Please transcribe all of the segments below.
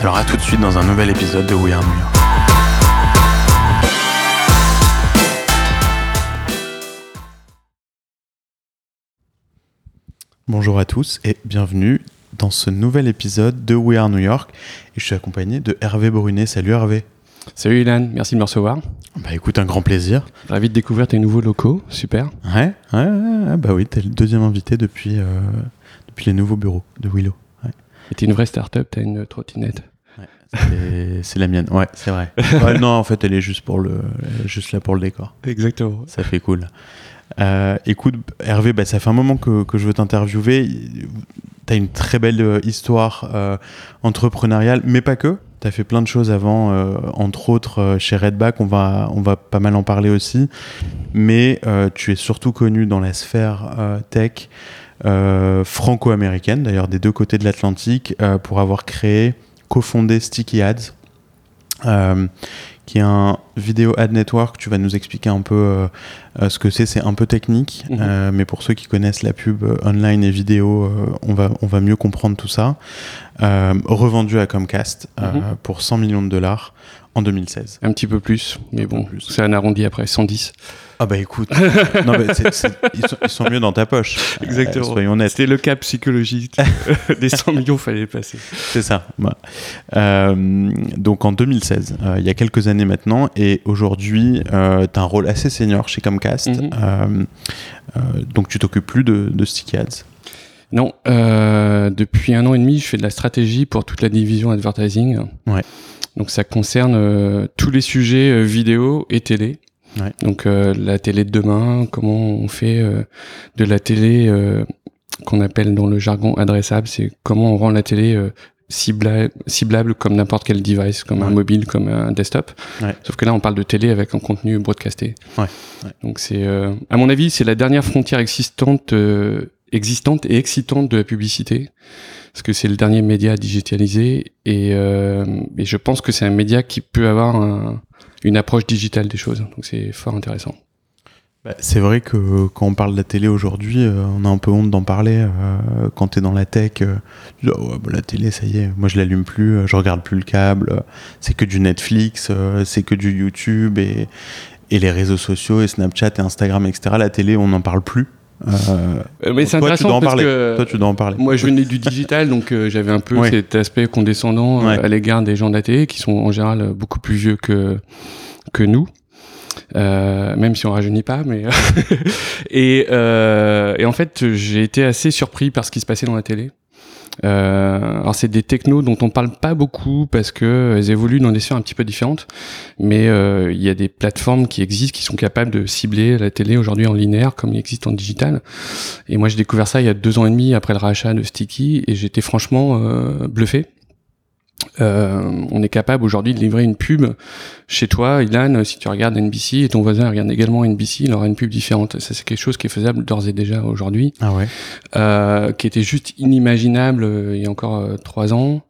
Alors à tout de suite dans un nouvel épisode de We Are New York. Bonjour à tous et bienvenue dans ce nouvel épisode de We Are New York. Et je suis accompagné de Hervé Brunet. Salut Hervé. Salut Ilan, merci de me recevoir. Bah écoute, un grand plaisir. Ravi de découvrir tes nouveaux locaux, super. Ouais, ouais, ouais bah oui, t'es le deuxième invité depuis, euh, depuis les nouveaux bureaux de Willow. Ouais. Et t'es une vraie start-up, t'as une trottinette. C'est la mienne, ouais, c'est vrai. Ouais, non, en fait, elle est juste, pour le, juste là pour le décor. Exactement. Ça fait cool. Euh, écoute, Hervé, bah, ça fait un moment que, que je veux t'interviewer. Tu as une très belle euh, histoire euh, entrepreneuriale, mais pas que. Tu as fait plein de choses avant, euh, entre autres chez Redback, on va, on va pas mal en parler aussi. Mais tu es surtout connu dans la sphère tech franco-américaine, d'ailleurs des deux côtés de l'Atlantique, pour avoir créé, cofondé Sticky Ads. Euh, qui est un vidéo ad network. Tu vas nous expliquer un peu euh, euh, ce que c'est. C'est un peu technique, Mhm. euh, mais pour ceux qui connaissent la pub online et vidéo, on, va, on va mieux comprendre tout ça. Revendu à Comcast Mhm. pour 100 millions de dollars en 2016. Un petit peu plus, mais bon, c'est un arrondi après, 110. Ah bah écoute, non, mais ils, sont, ils sont mieux dans ta poche. Euh, soyons honnêtes. C'était le cap psychologique des 100 millions, fallait le passer. C'est ça. Bah. Euh, donc en 2016, euh, il y a quelques années maintenant, et aujourd'hui, tu as un rôle assez senior chez Comcast. Mhm. Euh, euh, donc tu t'occupes plus de, de Sticky Ads. Non, euh, depuis un an et demi, je fais de la stratégie pour toute la division advertising. Ouais. Donc ça concerne euh, tous les sujets euh, vidéo et télé. Ouais. Donc euh, la télé de demain, comment on fait de la télé qu'on appelle dans le jargon adressable, c'est comment on rend la télé euh, cibla- ciblable comme n'importe quel device, comme un mobile, comme un desktop. Ouais. Sauf que là, on parle de télé avec un contenu broadcasté. Ouais. Ouais. Donc c'est, euh, à mon avis, c'est la dernière frontière existante, euh, existante et excitante de la publicité, parce que c'est le dernier média digitalisé et, euh, et je pense que c'est un média qui peut avoir un- une approche digitale des choses. Donc c'est fort intéressant. Bah, c'est vrai que quand on parle de la télé aujourd'hui, euh, on a un peu honte d'en parler. euh, quand tu es dans la tech, euh, tu dis, Oh, ouais, bah, la télé, ça y est, moi je l'allume plus, je regarde plus le câble, c'est que du Netflix, c'est que du YouTube et, et les réseaux sociaux et Snapchat et Instagram, etc. La télé, on n'en parle plus. Euh, mais c'est tu dois intéressant en parce parler. que Toi, tu dois en parler. moi je venais du digital, donc euh, j'avais un peu Ouais. cet aspect condescendant euh, Ouais. à l'égard des gens de la télé qui sont en général euh, beaucoup plus vieux que que nous. Euh, même si on rajeunit pas, mais et, euh, et en fait j'ai été assez surpris par ce qui se passait dans la télé. Euh, alors c'est des technos dont on parle pas beaucoup parce que elles évoluent dans des sphères un petit peu différentes, mais euh, il y a des plateformes qui existent qui sont capables de cibler la télé aujourd'hui en linéaire comme il existe en digital. Et moi j'ai découvert ça il y a deux ans et demi après le rachat de Sticky et j'étais franchement euh, bluffé. Euh, on est capable aujourd'hui de livrer une pub chez toi, Ilan, si tu regardes NBC et ton voisin regarde également NBC, il aura une pub différente. Ça c'est quelque chose qui est faisable d'ores et déjà aujourd'hui Ah ouais. euh, qui était juste inimaginable euh, il y a encore euh, trois ans,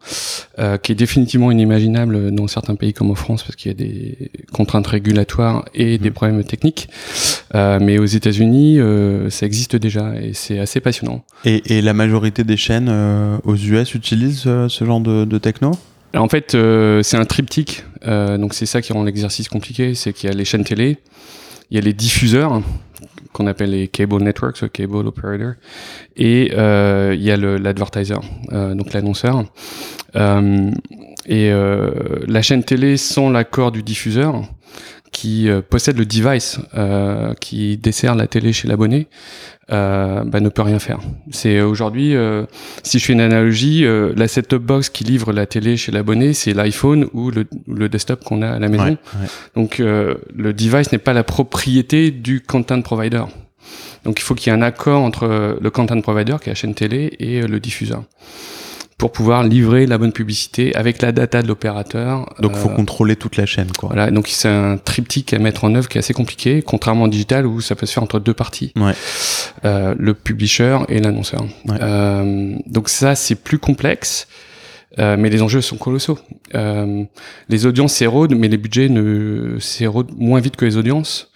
euh, qui est définitivement inimaginable dans certains pays comme en France parce qu'il y a des contraintes régulatoires et des Mhm. problèmes techniques. Euh, mais aux États-Unis, euh, ça existe déjà et c'est assez passionnant. Et, et la majorité des chaînes aux US utilisent ce genre de, de techno? En fait, euh, c'est un triptyque, euh, donc c'est ça qui rend l'exercice compliqué, c'est qu'il y a les chaînes télé, il y a les diffuseurs qu'on appelle les cable networks, le cable operator, et euh, il y a l'advertiser, euh, donc l'annonceur. Euh, et la chaîne télé sans l'accord du diffuseur qui possède le device qui dessert la télé chez l'abonné euh, bah, ne peut rien faire. C'est aujourd'hui, euh, si je fais une analogie, euh, la set-top box qui livre la télé chez l'abonné, c'est l'iPhone ou le, le, desktop qu'on a à la maison. Donc le device n'est pas la propriété du content provider. Donc il faut qu'il y ait un accord entre le content provider, qui est la chaîne télé, et le diffuseur pour pouvoir livrer la bonne publicité avec la data de l'opérateur. Donc, il faut contrôler toute la chaîne, quoi. Voilà, donc c'est un triptyque à mettre en œuvre qui est assez compliqué, contrairement au digital où ça peut se faire entre deux parties. Ouais. Euh, le publisher et l'annonceur. Euh, donc ça, c'est plus complexe. Euh, mais les enjeux sont colossaux. Euh, les audiences s'érodent, mais les budgets ne s'érodent moins vite que les audiences.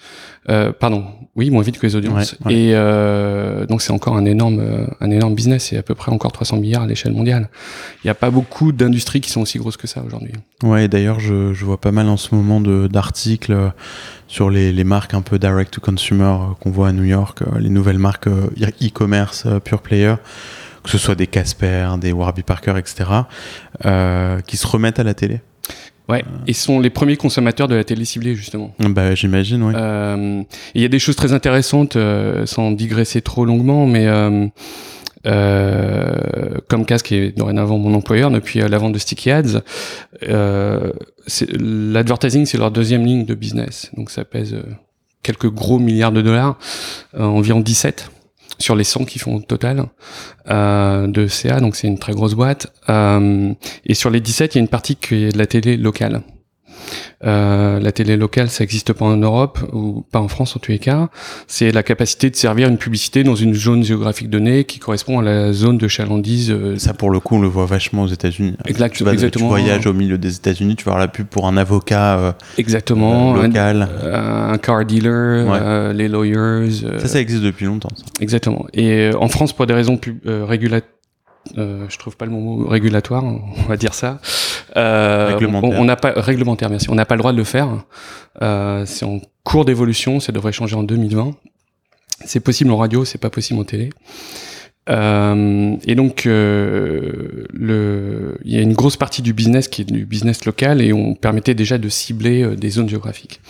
Euh, pardon, oui, moins vite que les audiences. Et euh, donc c'est encore un énorme, euh, un énorme business. C'est à peu près encore 300 milliards à l'échelle mondiale. Il n'y a pas beaucoup d'industries qui sont aussi grosses que ça aujourd'hui. Ouais, d'ailleurs, je, je, vois pas mal en ce moment d'articles sur les, les, marques un peu direct to consumer qu'on voit à New York, les nouvelles marques e-commerce, pure player que ce soit des Casper, des Warby Parker, etc., euh, qui se remettent à la télé. Ouais, et sont les premiers consommateurs de la télé ciblée justement. Bah j'imagine, ouais. Euh, il y a des choses très intéressantes, euh, sans digresser trop longuement, mais euh, euh, Comcast qui est dorénavant mon employeur depuis la vente de Sticky Ads, l'advertising c'est leur deuxième ligne de business, donc ça pèse quelques gros milliards de dollars, environ 17 sur les 100 qui font au total euh, de CA, donc c'est une très grosse boîte. Euh, et sur les 17, il y a une partie qui est de la télé locale. Euh, la télé locale, ça n'existe pas en Europe ou pas en France en tous les cas. C'est la capacité de servir une publicité dans une zone géographique donnée qui correspond à la zone de chalandise. Euh, ça, pour le coup, on le voit vachement aux États-Unis. Exact, tu, exactement. Tu voyages au milieu des États-Unis, tu vas voir la pub pour un avocat euh, exactement, local, un, car dealer, les lawyers. ça, ça existe depuis longtemps. Ça. Exactement. Et en France, pour des raisons plus régulatoires euh, je trouve pas le mot régulatoire, on va dire ça. Euh, réglementaire. On n'a pas réglementaire, merci. On n'a pas le droit de le faire. Euh, c'est en cours d'évolution, ça devrait changer en 2020. C'est possible en radio, c'est pas possible en télé. Euh, et donc, euh, le, il y a une grosse partie du business qui est du business local et on permettait déjà de cibler euh, des zones géographiques.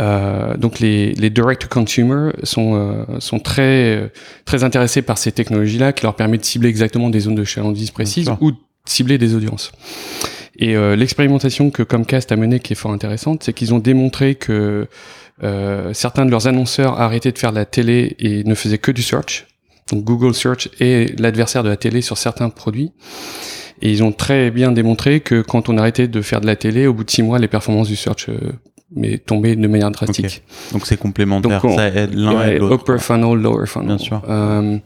Euh, donc les, les direct consumer sont, euh, sont très, très intéressés par ces technologies-là qui leur permettent de cibler exactement des zones de chalandise précises ou de cibler des audiences. Et euh, l'expérimentation que Comcast a menée qui est fort intéressante, c'est qu'ils ont démontré que euh, certains de leurs annonceurs arrêtaient de faire de la télé et ne faisaient que du search. Donc Google Search est l'adversaire de la télé sur certains produits. Et ils ont très bien démontré que quand on arrêtait de faire de la télé, au bout de six mois, les performances du search mais tomber de manière drastique. Donc c'est complémentaire, ça aide l'un et l'autre. Upper funnel, lower funnel. Bien sûr. Euh,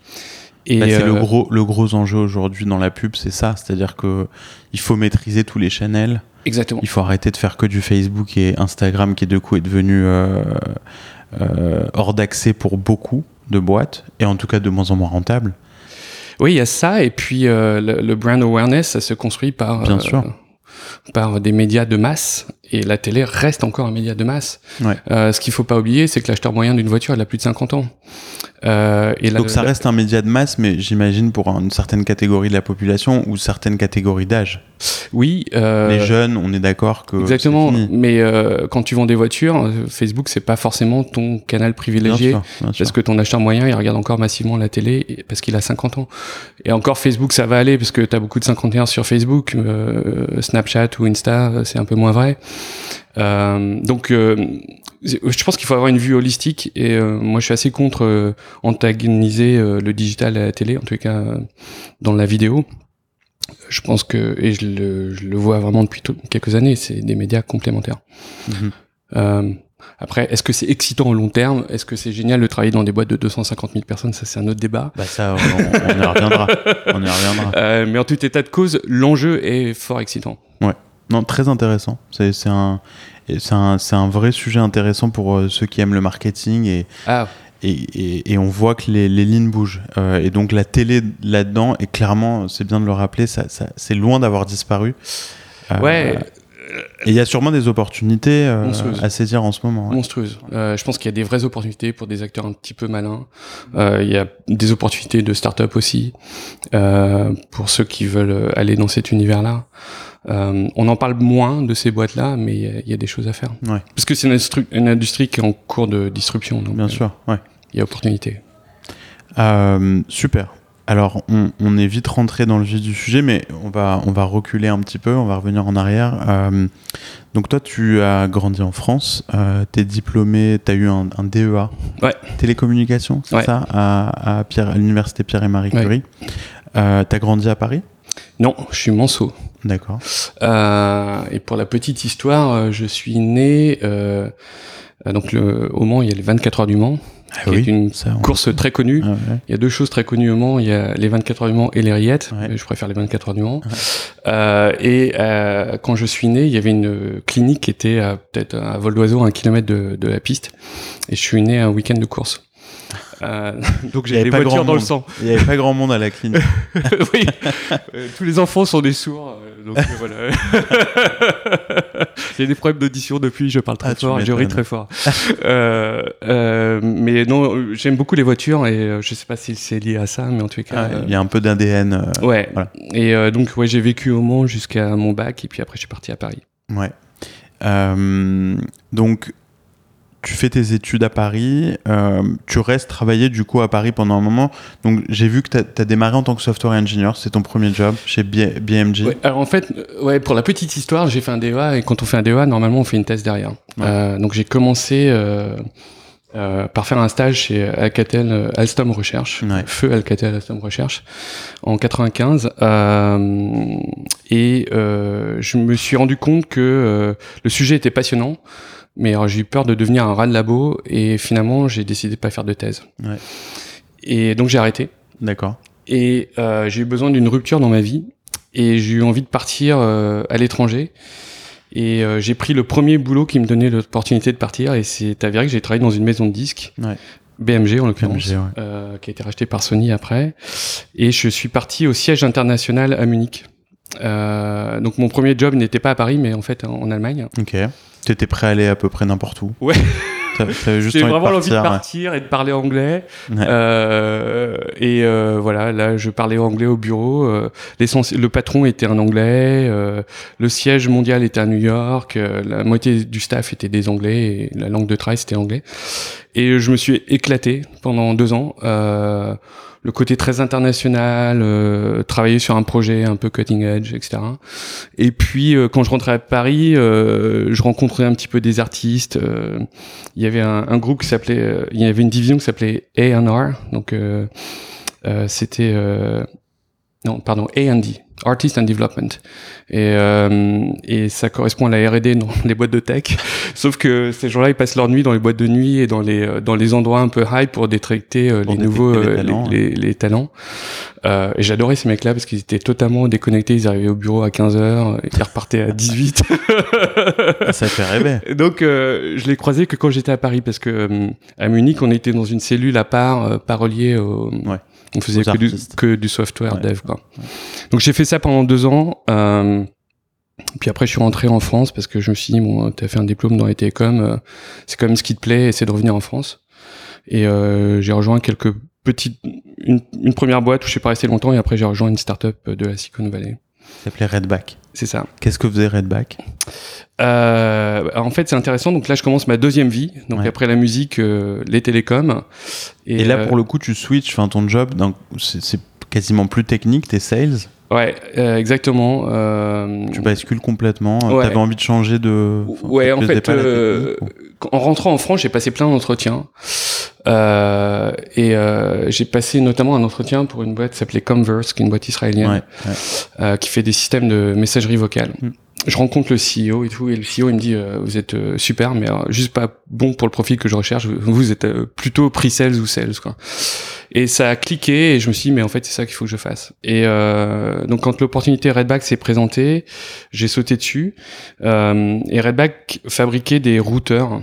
et bah, c'est le euh, gros le gros enjeu aujourd'hui dans la pub, c'est ça, c'est-à-dire que il faut maîtriser tous les channels. Exactement. Il faut arrêter de faire que du Facebook et Instagram qui de coup est devenu euh, hors d'accès pour beaucoup de boîtes et en tout cas de moins en moins rentable. Oui, il y a ça et puis le, le, brand awareness, ça se construit par Bien sûr par des médias de masse et la télé reste encore un média de masse. Ouais. Euh, ce qu'il faut pas oublier, c'est que l'acheteur moyen d'une voiture, il a plus de 50 ans. Euh, et Donc ça reste un média de masse, mais j'imagine pour une certaine catégorie de la population ou certaines catégories d'âge. Oui. Euh, les jeunes, on est d'accord que. Exactement. Mais euh, quand tu vends des voitures, euh, Facebook c'est pas forcément ton canal privilégié, bien sûr, bien sûr. parce que ton acheteur moyen il regarde encore massivement la télé parce qu'il a 50 ans. Et encore Facebook ça va aller parce que tu as beaucoup de 51 sur Facebook, euh, Snapchat ou Insta c'est un peu moins vrai. Euh, donc, euh, je pense qu'il faut avoir une vue holistique et euh, moi je suis assez contre euh, antagoniser euh, le digital à la télé, en tout cas dans la vidéo. Je pense que, et je le, je le vois vraiment depuis quelques années, c'est des médias complémentaires. Mm-hmm. Après, est-ce que c'est excitant au long terme? Est-ce que c'est génial de travailler dans des boîtes de 250 000 personnes? Ça, c'est un autre débat. Bah ça, on, on y reviendra. on y reviendra. Mais en tout état de cause, l'enjeu est fort excitant. Ouais. Non, très intéressant. C'est un, c'est un, un, vrai sujet intéressant pour euh, ceux qui aiment le marketing et, ah. et, et, et, on voit que les, les lignes bougent. Euh, et donc la télé là-dedans, et clairement, c'est bien de le rappeler, ça, ça c'est loin d'avoir disparu. Euh, ouais. Et il y a sûrement des opportunités euh, à saisir en ce moment. Ouais. Euh, je pense qu'il y a des vraies opportunités pour des acteurs un petit peu malins. Euh, il y a des opportunités de start-up aussi, pour ceux qui veulent aller dans cet univers-là. Euh, on en parle moins de ces boîtes-là, mais il y a- il y, a des choses à faire. Ouais. Parce que c'est une, industrie qui est en cours de disruption. Donc, Bien euh, sûr, ouais. Il y a opportunité. Euh, super. Alors, on, on est vite rentré dans le vif du sujet, mais on va, on va reculer un petit peu, on va revenir en arrière. Donc, toi, tu as grandi en France, tu es diplômé, tu as eu un, un DEA Ouais. télécommunication, c'est Ouais. ça, à, à, Pierre, à l'université Pierre et Marie. Curie. Tu as grandi à Paris Non, je suis manceau. D'accord. Euh, et pour la petite histoire, euh, je suis né euh, euh, donc le, au Mans. Il y a les 24 heures du Mans, Ah qui est une ça, course très connue. Ah ouais. Il y a deux choses très connues au Mans. Il y a les 24 heures du Mans et les rillettes. Ouais. Mais Je préfère les 24 heures du Mans. Euh, et euh, quand je suis né, il y avait une clinique qui était à peut-être à vol d'oiseau, à un kilomètre de, de la piste. Et je suis né un week-end de course. Euh, donc j'ai des voitures dans le sang. Il n'y avait pas grand monde à la clinique. oui. Euh, tous les enfants sont des sourds, euh, donc voilà. J'ai des problèmes d'audition depuis, je parle très Ah, fort et je ris très fort. mais non, j'aime beaucoup les voitures et je sais pas si c'est lié à ça, mais en tout cas. Ah, Il y a un peu d'ADN. Ouais. Voilà. Et donc ouais, j'ai vécu au Mans jusqu'à mon bac et puis après je suis parti à Paris. Ouais. Donc, tu fais tes études à Paris, euh, tu restes travailler du coup à Paris pendant un moment. Donc, j'ai vu que tu as, démarré en tant que software engineer, c'est ton premier job chez B- BMG. Ouais, alors en fait, euh, ouais, pour la petite histoire, j'ai fait un DEA et quand on fait un DEA, normalement on fait une thèse derrière. Ouais. Euh, donc j'ai commencé euh, euh, par faire un stage chez Alcatel euh, Alstom Recherche, Ouais. Feu Alcatel Alstom Recherche, en 95. Euh, et euh, je me suis rendu compte que euh, le sujet était passionnant. Mais alors, j'ai eu peur de devenir un rat de labo et finalement j'ai décidé de pas faire de thèse. Ouais. Et donc j'ai arrêté. D'accord. Et euh, j'ai eu besoin d'une rupture dans ma vie. Et j'ai eu envie de partir euh, à l'étranger. Et euh, j'ai pris le premier boulot qui me donnait l'opportunité de partir. Et c'est avéré que j'ai travaillé dans une maison de disques, Ouais. BMG en l'occurrence, ouais. euh, qui a été racheté par Sony après. Et je suis parti au siège international à Munich. Euh, donc mon premier job n'était pas à Paris, mais en fait en, Allemagne. Ok. Tu étais prêt à aller à peu près n'importe où. Ouais. De vraiment l'envie de partir. ouais. et de parler anglais. Ouais. Euh, et euh, voilà, là, je parlais anglais au bureau. Euh, le patron était un anglais. euh, le siège mondial était à New York. euh, la moitié du staff était des anglais et la langue de travail c'était anglais. Et je me suis éclaté pendant deux ans. Euh, le côté très international, euh, travailler sur un projet un peu cutting edge, etc. Et puis euh, quand je rentrais à Paris, euh, je rencontrais un petit peu des artistes. euh, il y avait un, un groupe qui s'appelait, euh, il y avait une division qui s'appelait A&R, donc c'était non pardon A&D, Artist and Development, et euh, et ça correspond à la R&D dans les boîtes de tech, sauf que ces gens-là ils passent leur nuit dans les boîtes de nuit et dans les euh, dans les endroits un peu high pour détecter euh, les nouveaux les euh, talents, les, les- les talents. Euh, et j'adorais ces mecs-là parce qu'ils étaient totalement déconnectés, ils arrivaient au bureau à 15h, ils repartaient à 18. Ça fait rêver. Donc, euh, je l'ai croisé que quand j'étais à Paris, parce que euh, à Munich, on était dans une cellule à part, euh, pas reliée au. Ouais. On faisait que du, que du software Ouais. dev, quoi. Donc, j'ai fait ça pendant deux ans. Euh, puis après, je suis rentré en France parce que je me suis dit, bon, t'as fait un diplôme dans les télécoms, euh, c'est quand même ce qui te plaît, c'est de revenir en France. Et euh, j'ai rejoint quelques petites, une, une première boîte où je suis pas resté longtemps et après j'ai rejoint une startup de la Silicon Valley. Ça s'appelait Redback. C'est ça. Qu'est-ce que faisait Redback? Euh, en fait, c'est intéressant. Donc là, je commence ma deuxième vie. Donc Ouais. après la musique, euh, les télécoms. Et, là, euh, pour le coup, tu switches, enfin, ton job, c'est quasiment plus technique, t'es sales? ouais, euh, exactement. Euh, Tu bascules complètement. Ouais. T'avais envie de changer de. enfin, ouais, en fait, euh, en rentrant en France, j'ai passé plein d'entretiens. Euh, et euh, j'ai passé notamment un entretien pour une boîte qui s'appelait Converse, qui est une boîte israélienne. Ouais, ouais. euh, qui fait des systèmes de messagerie vocale. Mm. Je rencontre le CEO et tout, et le CEO il me dit euh, vous êtes euh, super, mais euh, juste pas bon pour le profil que je recherche. Vous, êtes euh, plutôt pre-sales ou sales quoi. Et ça a cliqué et je me suis dit mais en fait c'est ça qu'il faut que je fasse. Et euh, donc quand l'opportunité Redback s'est présentée, j'ai sauté dessus. Euh, et Redback fabriquait des routeurs.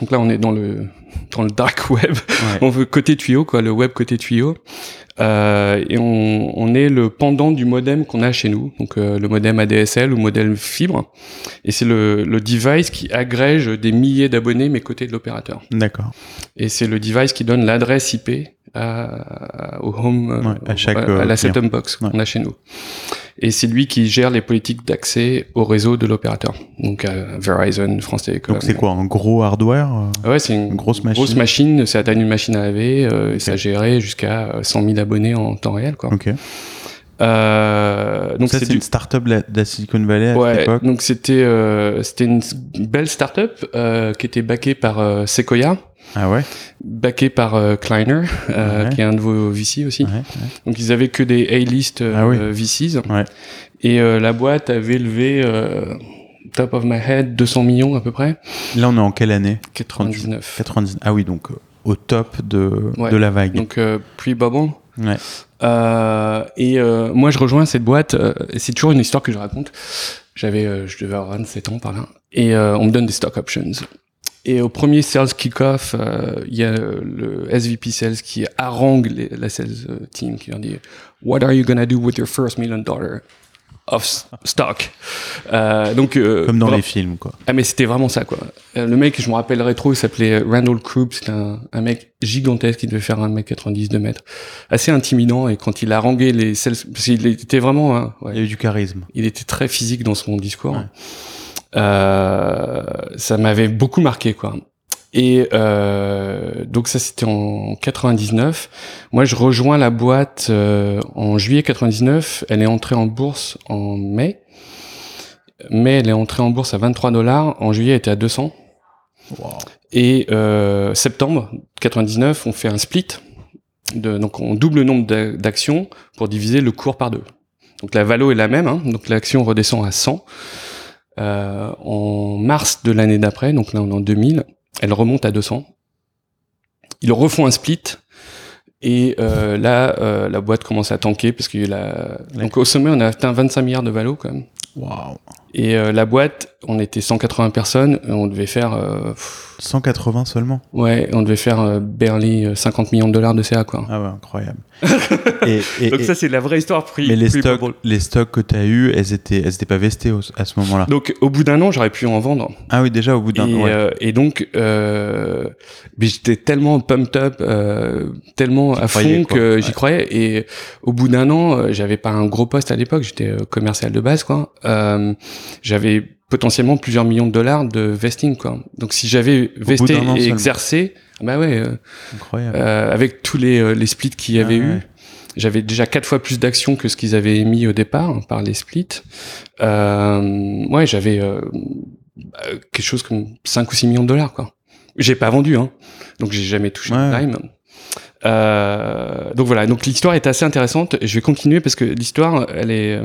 Donc là on est dans le dans le dark web Ouais. on veut côté tuyau, quoi, le web côté tuyau. Euh, et on, on est le pendant du modem qu'on a chez nous, donc euh, le modem ADSL ou modem fibre. Et c'est le, le device qui agrège des milliers d'abonnés mais côté de l'opérateur. D'accord. Et c'est le device qui donne l'adresse IP à, au home, Ouais, à chaque, à, euh, la setup box Ouais. qu'on a chez nous. Et c'est lui qui gère les politiques d'accès au réseau de l'opérateur. Donc euh, Verizon, France Télécom. Donc c'est quoi, un gros hardware euh, Ouais, c'est une, grosse machine. Grosse machine, c'est la taille d'une machine à laver, euh, et ça gérait jusqu'à 100 000 abonnés en temps réel, quoi. Ok. Euh, donc c'est du- une start-up de la, Silicon Valley à Ouais, cette époque. donc c'était euh, c'était une belle start-up euh, qui était backée par euh, Sequoia, Ah ouais, backée par euh, Kleiner, euh, Ouais. qui est un de vos VC aussi. ouais. Donc ils avaient que des A-list Ah oui. VCs. Ouais. Et euh, la boîte avait levé, euh, top of my head, 200 millions à peu près. Là, on est en quelle année? 99. 90. Ah oui, donc au top de, de la vague. Donc euh, pre-bubble. Euh, et euh, moi, je rejoins cette boîte. euh, c'est toujours une histoire que je raconte. J'avais, euh, je devais avoir 27 ans par là. Et on me donne des stock options. Et au premier sales kick-off, il y a le SVP sales qui harangue la sales team, qui leur dit What are you gonna do with your first million dollar? Of stock euh, Donc, euh, Comme dans les films, quoi. ah mais c'était vraiment ça quoi. Euh, Le mec, je me rappellerai trop, il s'appelait Randall Krupp, c'était un, un mec gigantesque qui devait faire un mec 90 de mètres, assez intimidant et quand il a rangé les sales, parce qu'il était vraiment, hein, ouais, Il y a eu du charisme. il était très physique dans son discours. Ouais. Euh, ça m'avait beaucoup marqué quoi. Et euh, donc ça c'était en 99. Moi je rejoins la boîte euh, en juillet 99. Elle est entrée en bourse en mai. Mai elle est entrée en bourse à 23 dollars. En juillet elle était à 200. Et euh, septembre 99 on fait un split. De, donc on double le nombre d'a- d'actions pour diviser le cours par deux. Donc la valo est la même, hein, donc l'action redescend à 100. Euh, en mars de l'année d'après, donc là on est en 2000, elle remonte à 200. Ils refont un split et euh, là euh, la boîte commence à tanker parce qu'il y a eu la... donc au sommet on a atteint 25 milliards de valo quand même. Waouh. Et euh, la boîte, on était 180 personnes, et on devait faire euh, pff, 180 seulement. ouais, on devait faire euh, barely euh, 50 millions de dollars de CA quoi. Ah ouais, incroyable. et, et- Donc et- ça c'est la vraie histoire pre mais les stocks, les stocks que tu as eu, elles étaient, elles étaient pas vestées au- à ce moment-là. Donc au bout d'un an, j'aurais pu en vendre. Ah oui, déjà au bout d'un. Et, ouais. euh, et donc, euh, mais j'étais tellement pumped up, euh, tellement à fond quoi. que Ouais. j'y croyais. Et au bout d'un an, j'avais pas un gros poste à l'époque, j'étais commercial de base, quoi. Euh, j'avais potentiellement plusieurs millions de dollars de vesting, quoi. Donc si j'avais vesté an et exercé, bah ouais, euh, Incroyable. euh, avec tous les, euh, les splits qu'il y avait Ah ouais. eu. J'avais déjà quatre fois plus d'actions que ce qu'ils avaient émis au départ hein, par les splits. Euh, ouais, j'avais euh, bah, quelque chose comme 5 ou 6 millions de dollars, quoi. J'ai pas vendu, hein. Donc j'ai jamais touché Ouais. de dime. Euh, donc voilà, donc l'histoire est assez intéressante. Et je vais continuer parce que l'histoire, elle est,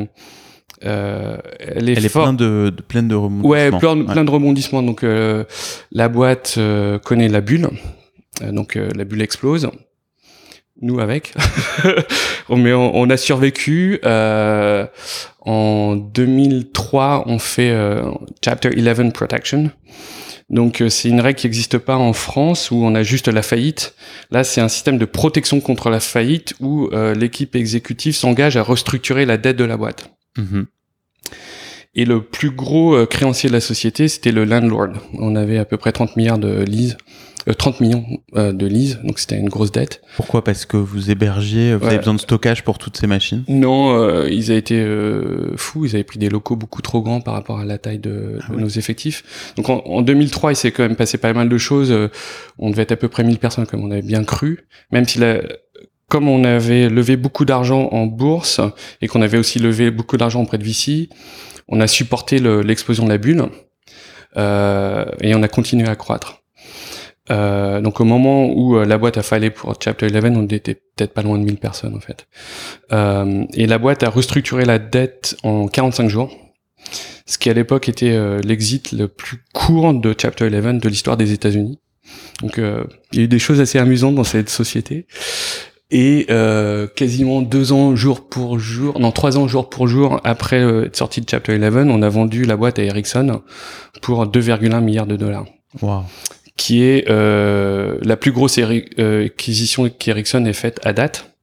euh, elle est, Elle est pleine de, de, pleine de rebondissements. Ouais, plein, Ouais. plein de rebondissements. Donc euh, la boîte euh, connaît la bulle, Euh, donc euh, la bulle explose. Nous avec, mais on, on a survécu. Euh, en 2003, on fait euh, Chapter 11 Protection. Donc euh, c'est une règle qui n'existe pas en France où on a juste la faillite. Là, c'est un système de protection contre la faillite où euh, l'équipe exécutive s'engage à restructurer la dette de la boîte. Mhm. Et le plus gros euh, créancier de la société, c'était le landlord. On avait à peu près 30 milliards de lease, euh, 30 millions euh, de lease, donc c'était une grosse dette. Pourquoi? Parce que vous hébergiez, vous Ouais. avez besoin de stockage pour toutes ces machines? Non, euh, ils avaient été euh, fous, ils avaient pris des locaux beaucoup trop grands par rapport à la taille de, Ah de nos effectifs. Donc en, en 2003, il s'est quand même passé pas mal de choses. Euh, On devait être à peu près 1000 personnes comme on avait bien cru, même si la, comme on avait levé beaucoup d'argent en bourse et qu'on avait aussi levé beaucoup d'argent auprès de VC, on a supporté le- l'explosion de la bulle euh, et on a continué à croître. Euh, donc au moment où euh, la boîte a fallu pour Chapter 11, on était peut-être pas loin de 1000 personnes en fait. Euh, et la boîte a restructuré la dette en 45 jours, ce qui à l'époque était euh, l'exit le plus court de Chapter 11 de l'histoire des États-Unis. Donc euh, il y a eu des choses assez amusantes dans cette société. Et euh, quasiment deux ans jour pour jour, non trois ans jour pour jour après euh, être sorti de Chapter 11, on a vendu la boîte à Ericsson pour 2,1 milliards de dollars Waouh. qui est euh, la plus grosse euh, acquisition qu'Ericsson ait faite à date.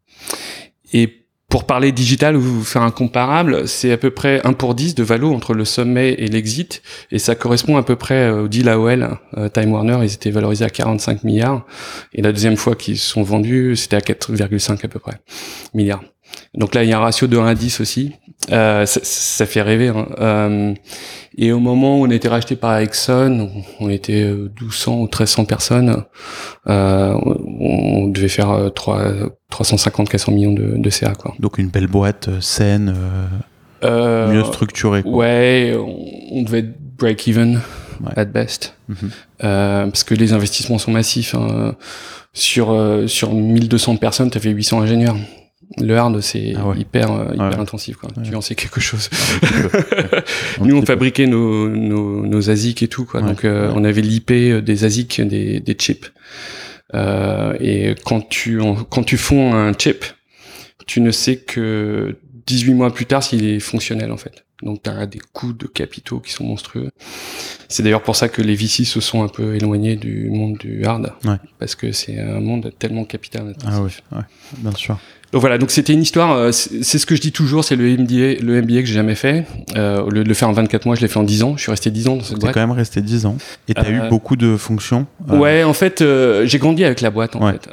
Et pour parler digital ou faire un comparable, c'est à peu près 1 pour 10 de valo entre le sommet et l'exit, et ça correspond à peu près au deal AOL. Euh, Time Warner, ils étaient valorisés à 45 milliards, et la deuxième fois qu'ils sont vendus, c'était à 4,5 à peu près milliards. Donc là, il y a un ratio de 1 à 10 aussi. Euh, ça, ça, fait rêver. Hein. Euh, et au moment où on était racheté par Exxon, on était 1200 ou 1300 personnes. Euh, on devait faire 3, 350 400 millions de, de CA. Quoi. Donc une belle boîte saine, mieux structurée. Quoi. Ouais, on, devait être break-even at best. Mhm. parce que les investissements sont massifs. Hein. Sur, sur 1200 personnes, tu as fait 800 ingénieurs. Le hard, c'est ah hyper, euh, hyper intensif. Quoi. Tu en sais quelque chose. Nous, on fabriquait nos, nos, nos ASIC et tout. Quoi. Donc, euh, on avait l'IP des ASIC, des, des chips. Euh, et quand tu, quand tu fonds un chip, tu ne sais que 18 mois plus tard s'il est fonctionnel, en fait. Donc, tu as des coûts de capitaux qui sont monstrueux. C'est d'ailleurs pour ça que les VC se sont un peu éloignés du monde du hard. Parce que c'est un monde tellement capital Ah oui, bien sûr. Donc voilà, donc c'était une histoire. Euh, c'est ce que je dis toujours, c'est le MBA, le MBA que j'ai jamais fait. Euh, au lieu de le faire en 24 mois, je l'ai fait en 10 ans. Je suis resté 10 ans dans cette boîte. quand même resté 10 ans. Et tu as eu euh, beaucoup de fonctions. Ouais, en fait, j'ai grandi avec la boîte. En fait.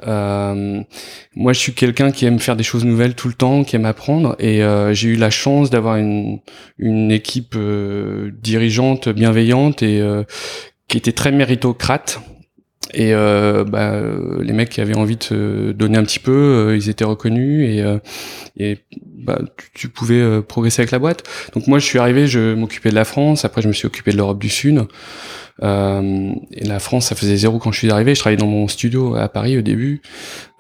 moi, je suis quelqu'un qui aime faire des choses nouvelles tout le temps, qui aime apprendre, et j'ai eu la chance d'avoir une, une équipe dirigeante, bienveillante et qui était très méritocrate. Et euh, bah, les mecs qui avaient envie de donner un petit peu, euh, ils étaient reconnus et, euh, et bah, tu, pouvais euh, progresser avec la boîte. Donc moi, je suis arrivé, je m'occupais de la France. Après, je me suis occupé de l'Europe du Sud. et la France, ça faisait zéro quand je suis arrivé. Je travaillais dans mon studio à Paris au début.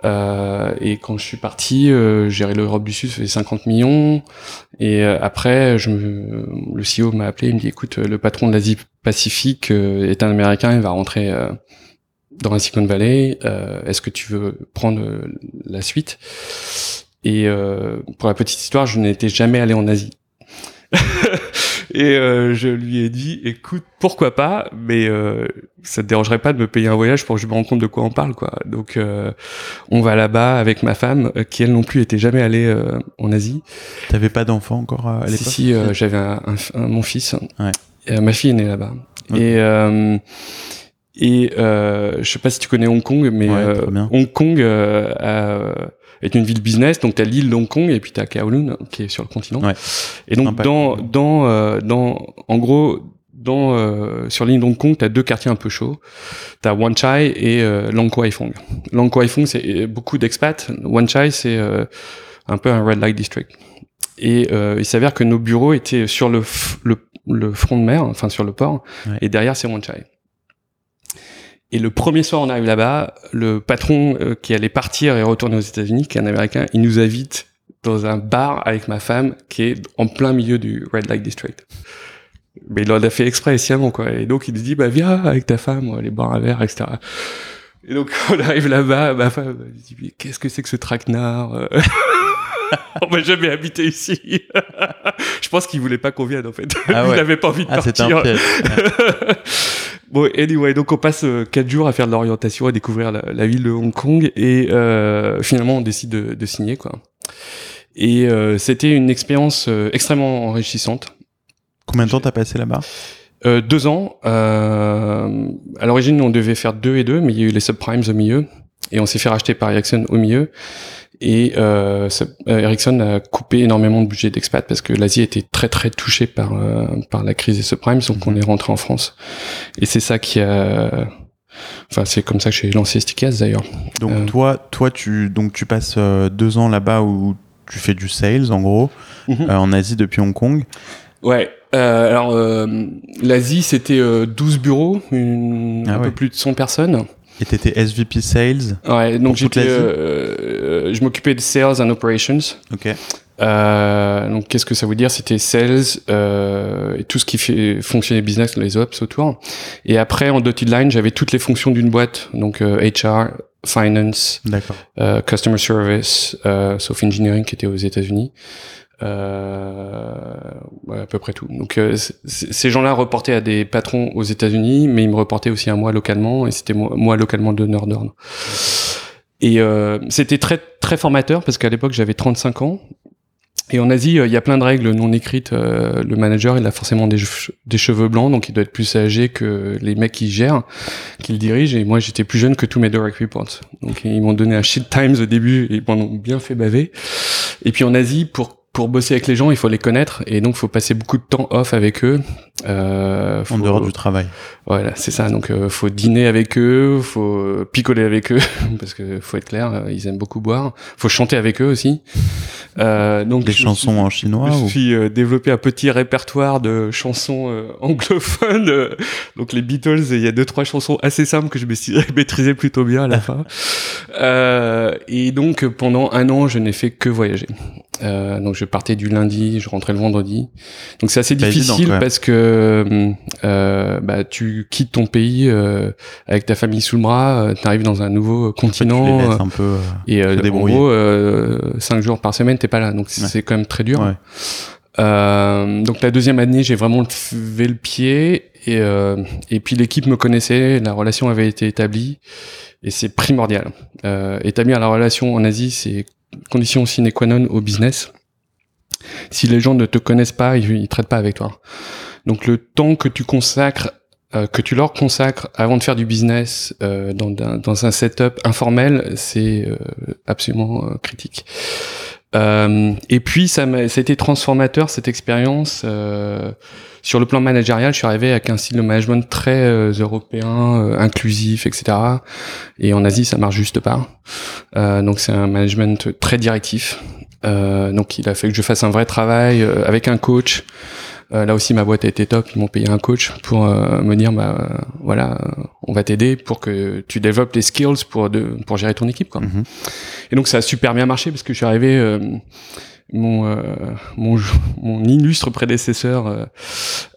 et quand je suis parti, euh, gérer l'Europe du Sud, ça faisait 50 millions. Et après, je me, le CEO m'a appelé, il me dit, écoute, le patron de l'Asie Pacifique est un Américain, il va rentrer dans la Silicon Valley, euh, est-ce que tu veux prendre euh, la suite? Et euh, pour la petite histoire, je n'étais jamais allé en Asie. et je lui ai dit, écoute, pourquoi pas, mais ça te dérangerait pas de me payer un voyage pour que je me rende compte de quoi on parle, quoi. Donc, on va là-bas avec ma femme, qui elle non plus était jamais allée en Asie. T'avais pas d'enfant encore à l'époque Si, si, j'avais un, mon fils. Ouais. ma fille est née là-bas. Et et euh, je sais pas si tu connais Hong Kong, mais euh, Hong Kong euh, est une ville business. Donc t'as l'île d'Hong Kong et puis t'as Kowloon qui est sur le continent. Ouais. Et donc dans dans euh, dans en gros dans euh, sur l'île d'Hong Kong, t'as deux quartiers un peu chauds. T'as Wan Chai et euh, Lang Kwai Fong. Lang Kwai Fong c'est beaucoup d'expats. Wan Chai c'est un peu un red light district. Et il s'avère que nos bureaux étaient sur le, le, le front de mer, enfin sur le port, et derrière c'est Wan Chai. Et le premier soir, on arrive là-bas, le patron euh, qui allait partir et retourner aux États-Unis, qui est un Américain, il nous invite dans un bar avec ma femme qui est en plein milieu du Red Light District. Mais il en a fait exprès sciemment, quoi. Et donc, il nous dit, bah, viens avec ta femme, on va aller boire un verre, etc. Et donc, on arrive là-bas, ma femme, elle dit, qu'est-ce que c'est que ce traquenard? Euh? On m'a jamais habité ici. je pense qu'il voulait pas qu'on vienne, en fait. Ah il n'avait pas envie de ah, partir. Un Bon, anyway, donc on passe euh, quatre jours à faire de l'orientation, à découvrir la, ville de Hong Kong, et euh, finalement on décide de, de signer, quoi. Et euh, c'était une expérience euh, extrêmement enrichissante. Combien de temps t'as passé là-bas? Euh, Deux ans. à l'origine, on devait faire deux et deux, mais il y a eu les subprimes au milieu, et on s'est fait racheter par Ericsson au milieu. Et euh, euh, Ericsson a coupé énormément de budget d'expat parce que l'Asie était très très touchée par euh, par la crise des subprimes, donc on est rentré en France. Et c'est ça qui a Enfin, c'est comme ça que j'ai lancé Stickas d'ailleurs. Donc euh. toi, toi, tu donc tu passes deux ans là-bas où tu fais du sales en gros mhm. en Asie depuis Hong Kong. Ouais. alors l'Asie c'était 12 bureaux, une, ah un peu plus de 100 personnes. Et t'étais SVP Sales Ouais, donc j'étais, euh, euh, je m'occupais de Sales and Operations. Ok. Euh, donc qu'est-ce que ça veut dire? C'était Sales euh, et tout ce qui fait fonctionner business, les ops autour. Et après, en dotted line, j'avais toutes les fonctions d'une boîte, donc HR, Finance, Customer Service, sauf Engineering qui était aux États-Unis. Euh, à peu près tout. Donc euh, ces gens-là reportaient à des patrons aux États-Unis, mais ils me reportaient aussi à moi localement, et c'était moi, moi, localement donneur d'ordre. Et euh, c'était très très formateur parce qu'à l'époque j'avais 35 ans Et en Asie, il y a plein de règles non écrites. Le manager, il a forcément des, cheveux blancs, donc il doit être plus âgé que les mecs qui gèrent, qui le dirigent. Et moi, j'étais plus jeune que tous mes direct reports. Donc ils m'ont donné un shit times au début et ils m'en bien fait baver. Et puis en Asie, pour pour bosser avec les gens, il faut les connaître et donc faut passer beaucoup de temps off avec eux. Euh, en dehors du travail. Voilà, c'est ça. Donc euh, faut dîner avec eux, faut picoler avec eux parce que faut être clair, euh, ils aiment beaucoup boire. Faut chanter avec eux aussi. Euh, donc des chansons en chinois. Je me suis euh, développé un petit répertoire de chansons anglophones. donc les Beatles, il y a deux trois chansons assez simples que je maîtrisais plutôt bien à la fin. et donc pendant un an, je n'ai fait que voyager. Euh, donc je partais du lundi, je rentrais le vendredi. Donc c'est assez difficile parce que euh, bah, tu quittes ton pays euh, avec ta famille sous le bras, euh, tu arrives dans un nouveau continent un peu, et en gros cinq jours par semaine t'es pas là. Donc c'est quand même très dur. donc la deuxième année j'ai vraiment levé le pied et, et puis l'équipe me connaissait, la relation avait été établie et c'est primordial. établir la relation en Asie c'est condition sine qua non au business. Si les gens ne te connaissent pas, ils, ils traitent pas avec toi. Donc le temps que tu consacres, euh, que tu leur consacres avant de faire du business euh, dans, dans, un setup informel, c'est euh, absolument euh, et puis ça, a, ça été transformateur cette expérience. sur le plan managérial, je suis arrivé avec un style de management très européen, inclusif, etc. Et en Asie, ça marche juste pas. donc c'est un management très directif. donc il a fait que je fasse un vrai travail avec un coach. Euh, là aussi, ma boîte a été top. Ils m'ont payé un coach pour euh, me dire, bah euh, voilà, on va t'aider pour que tu développes les skills pour de, pour gérer ton équipe. Quoi. Mhm. Et donc ça a super bien marché parce que je suis arrivé. mon, mon, mon illustre prédécesseur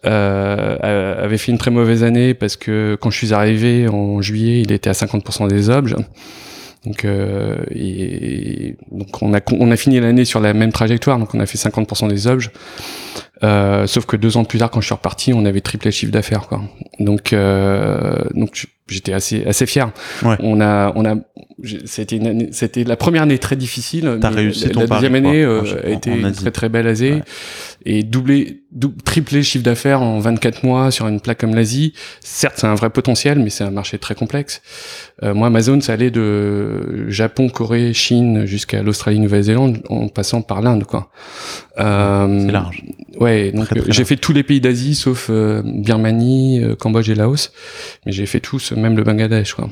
avait fait une très mauvaise année parce que quand je suis arrivé en juillet, il était à 50% des objets. Donc, euh, et, donc on a on a fini l'année sur la même trajectoire, donc on a fait 50% des objets. Euh, sauf que deux ans plus tard, quand je suis reparti, on avait triplé le chiffre d'affaires, quoi. Donc, euh, donc j'étais assez assez fier. On a on a c'était c'était la première année très difficile. T'as réussi la, la deuxième année euh, a été très très belle année et doubler tripler le chiffre d'affaires en 24 mois sur une plaque comme l'Asie. Certes, c'est un vrai potentiel, mais c'est un marché très complexe. Euh, moi, Amazon, ça allait de Japon, Corée, Chine jusqu'à l'Australie, Nouvelle-Zélande, en passant par l'Inde, quoi. Euh, c'est large. Ouais, donc j'ai fait tous les pays d'Asie sauf euh, Birmanie, euh, Cambodge et Laos, mais j'ai fait tous, même le Bangladesh, quoi.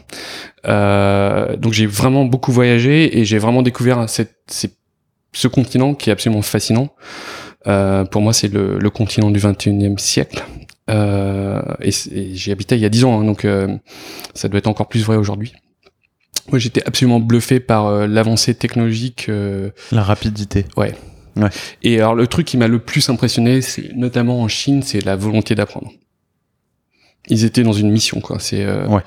Euh, donc j'ai vraiment beaucoup voyagé et j'ai vraiment découvert cette, ce continent qui est absolument fascinant. Pour moi, c'est le, le, continent du 21e siècle. Euh, et, j'y habitais il y a 10 ans, hein, donc euh, ça doit être encore plus vrai aujourd'hui. Moi, j'étais absolument bluffé par euh, l'avancée technologique. La rapidité. Ouais. ouais. Et alors, le truc qui m'a le plus impressionné, c'est notamment en Chine, c'est la volonté d'apprendre ils étaient dans une mission quoi. C'est euh, ouais.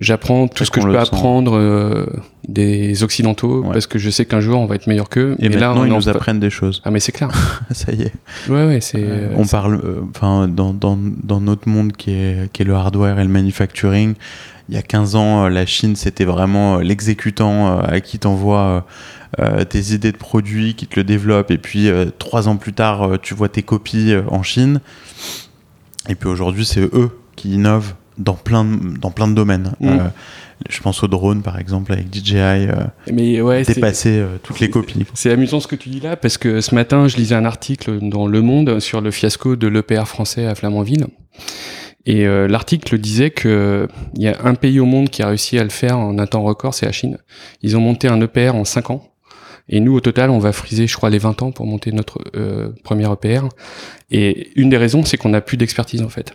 j'apprends tout ce que je peux apprendre euh, des occidentaux parce que je sais qu'un jour on va être meilleur qu'eux. Et là ils nous apprennent des choses. Ah mais c'est clair. Ça y est. Ouais ouais c'est on parle enfin dans, dans dans notre monde qui est qui est le hardware et le manufacturing il y a 15 ans la Chine c'était vraiment l'exécutant à qui t'envoie euh, tes idées de produits qui te le développe et puis trois ans plus tard tu vois tes copies en Chine. Et puis aujourd'hui c'est eux qui innovent dans plein de, dans plein de domaines. Mm. Euh, je pense au drone par exemple avec DJI, euh, mais ouais, dépasser euh, toutes les copies. C'est amusant ce que tu dis là parce que ce matin je lisais un article dans Le Monde sur le fiasco de l'EPR français à Flamanville. Et l'article disait que il y a un pays au monde qui a réussi à le faire en un temps record, c'est la Chine. Ils ont monté un EPR en 5 ans. Et nous, au total, on va friser, je crois, les 20 ans pour monter notre premier EPR. Et une des raisons, c'est qu'on n'a plus d'expertise, en fait.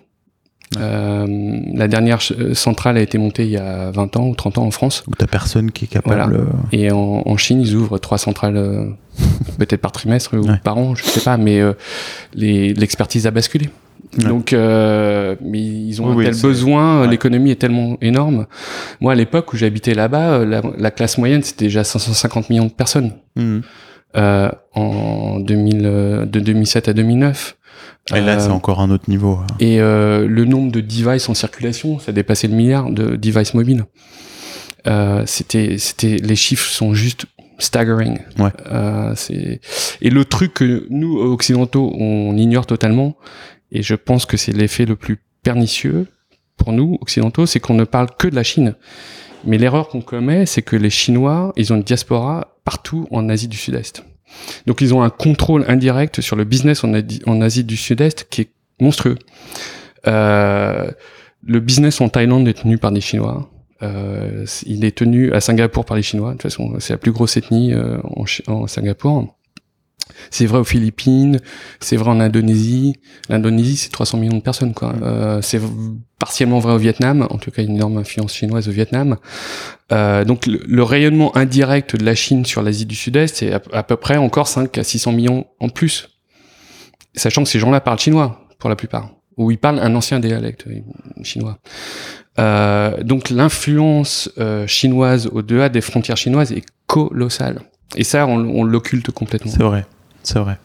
Euh, la dernière euh, centrale a été montée il y a 20 ans ou 30 ans en France. Donc t'as personne qui est capable. Euh, Et en, en, Chine, ils ouvrent trois centrales, peut-être par trimestre ou par an, je sais pas, mais l'expertise a basculé. Donc, mais ils ont un tel besoin, l'économie est tellement énorme. Moi, à l'époque où j'habitais là-bas, la, classe moyenne c'était déjà 550 millions de personnes. Mmh. en 2000, de 2007 à 2009. Et là, c'est euh, encore un autre niveau. Hein. Et euh, le nombre de devices en circulation, ça dépassait le milliard de devices mobiles. Euh, c'était, c'était, les chiffres sont juste staggering. Ouais. Euh, c'est et le truc que nous occidentaux on ignore totalement, et je pense que c'est l'effet le plus pernicieux pour nous occidentaux, c'est qu'on ne parle que de la Chine. Mais l'erreur qu'on commet, c'est que les Chinois, ils ont une diaspora partout en Asie du Sud-Est. Donc ils ont un contrôle indirect sur le business en, Asie du Sud-Est qui est monstrueux. Euh, le business en Thaïlande est tenu par des Chinois. Euh, il est tenu à Singapour par les Chinois. De toute façon, c'est la plus grosse ethnie euh, en Singapour. C'est vrai aux Philippines, c'est vrai en Indonésie. L'Indonésie, c'est 300 millions de personnes, quoi. Euh, c'est partiellement vrai au Vietnam, en tout cas une énorme influence chinoise au Vietnam. Euh, donc le, le rayonnement indirect de la Chine sur l'Asie du Sud-Est, c'est à, à peu près encore 5 à 600 millions en plus. Sachant que ces gens-là parlent chinois, pour la plupart. Ou ils parlent un ancien dialecte euh, chinois. Euh, donc l'influence euh, chinoise au-delà des frontières chinoises est colossale. Et ça, on, on l'occulte complètement. C'est vrai, c'est vrai.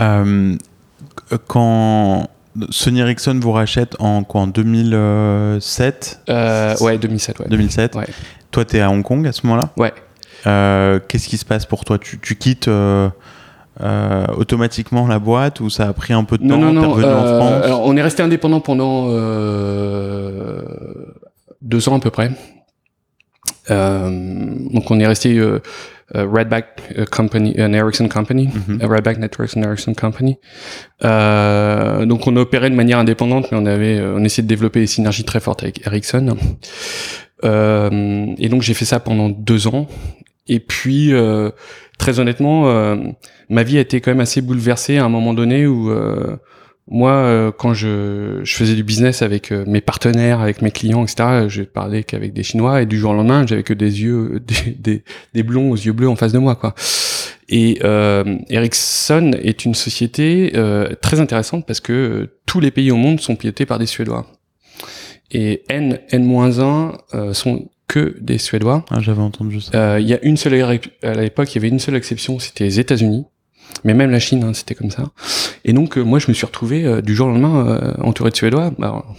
Euh, quand Sony Ericsson vous rachète en quoi En 2007 Euh, ouais, 2007, ouais. 2007 Ouais. Toi, t'es à Hong Kong à ce moment-là? Ouais. Euh, Qu'est-ce qui se passe pour toi? Tu, tu quittes euh, automatiquement la boîte ou ça a pris un peu de Non, temps? non, non. revenu en France? alors, on est resté indépendant pendant deux ans à peu près. Donc, on est resté euh, Redback euh, Company, an Ericsson Company, Mhm. Redback Networks and Ericsson Company. Euh, donc, on opérait de manière indépendante, mais on avait, euh, on essayait de développer des synergies très fortes avec Ericsson. Euh, et donc, j'ai fait ça pendant deux ans. Et puis, euh, très honnêtement, euh, ma vie a été quand même assez bouleversée à un moment donné où euh, moi, euh, quand je, je faisais du business avec euh, mes partenaires, avec mes clients, etc., je parlais qu'avec des Chinois et du jour au lendemain, j'avais que des yeux, des, des, des blonds aux yeux bleus en face de moi, quoi. Et euh, Ericsson est une société euh, très intéressante parce que euh, tous les pays au monde sont pilotés par des Suédois. Et N, N-1 euh, sont que des Suédois. Ah, J'avais entendu ça. Euh, Il y a une seule à l'époque, il y avait une seule exception, c'était les États-Unis. Mais même la Chine, hein, c'était comme ça. Et donc euh, moi, je me suis retrouvé euh, du jour au lendemain euh, entouré de Suédois. Alors,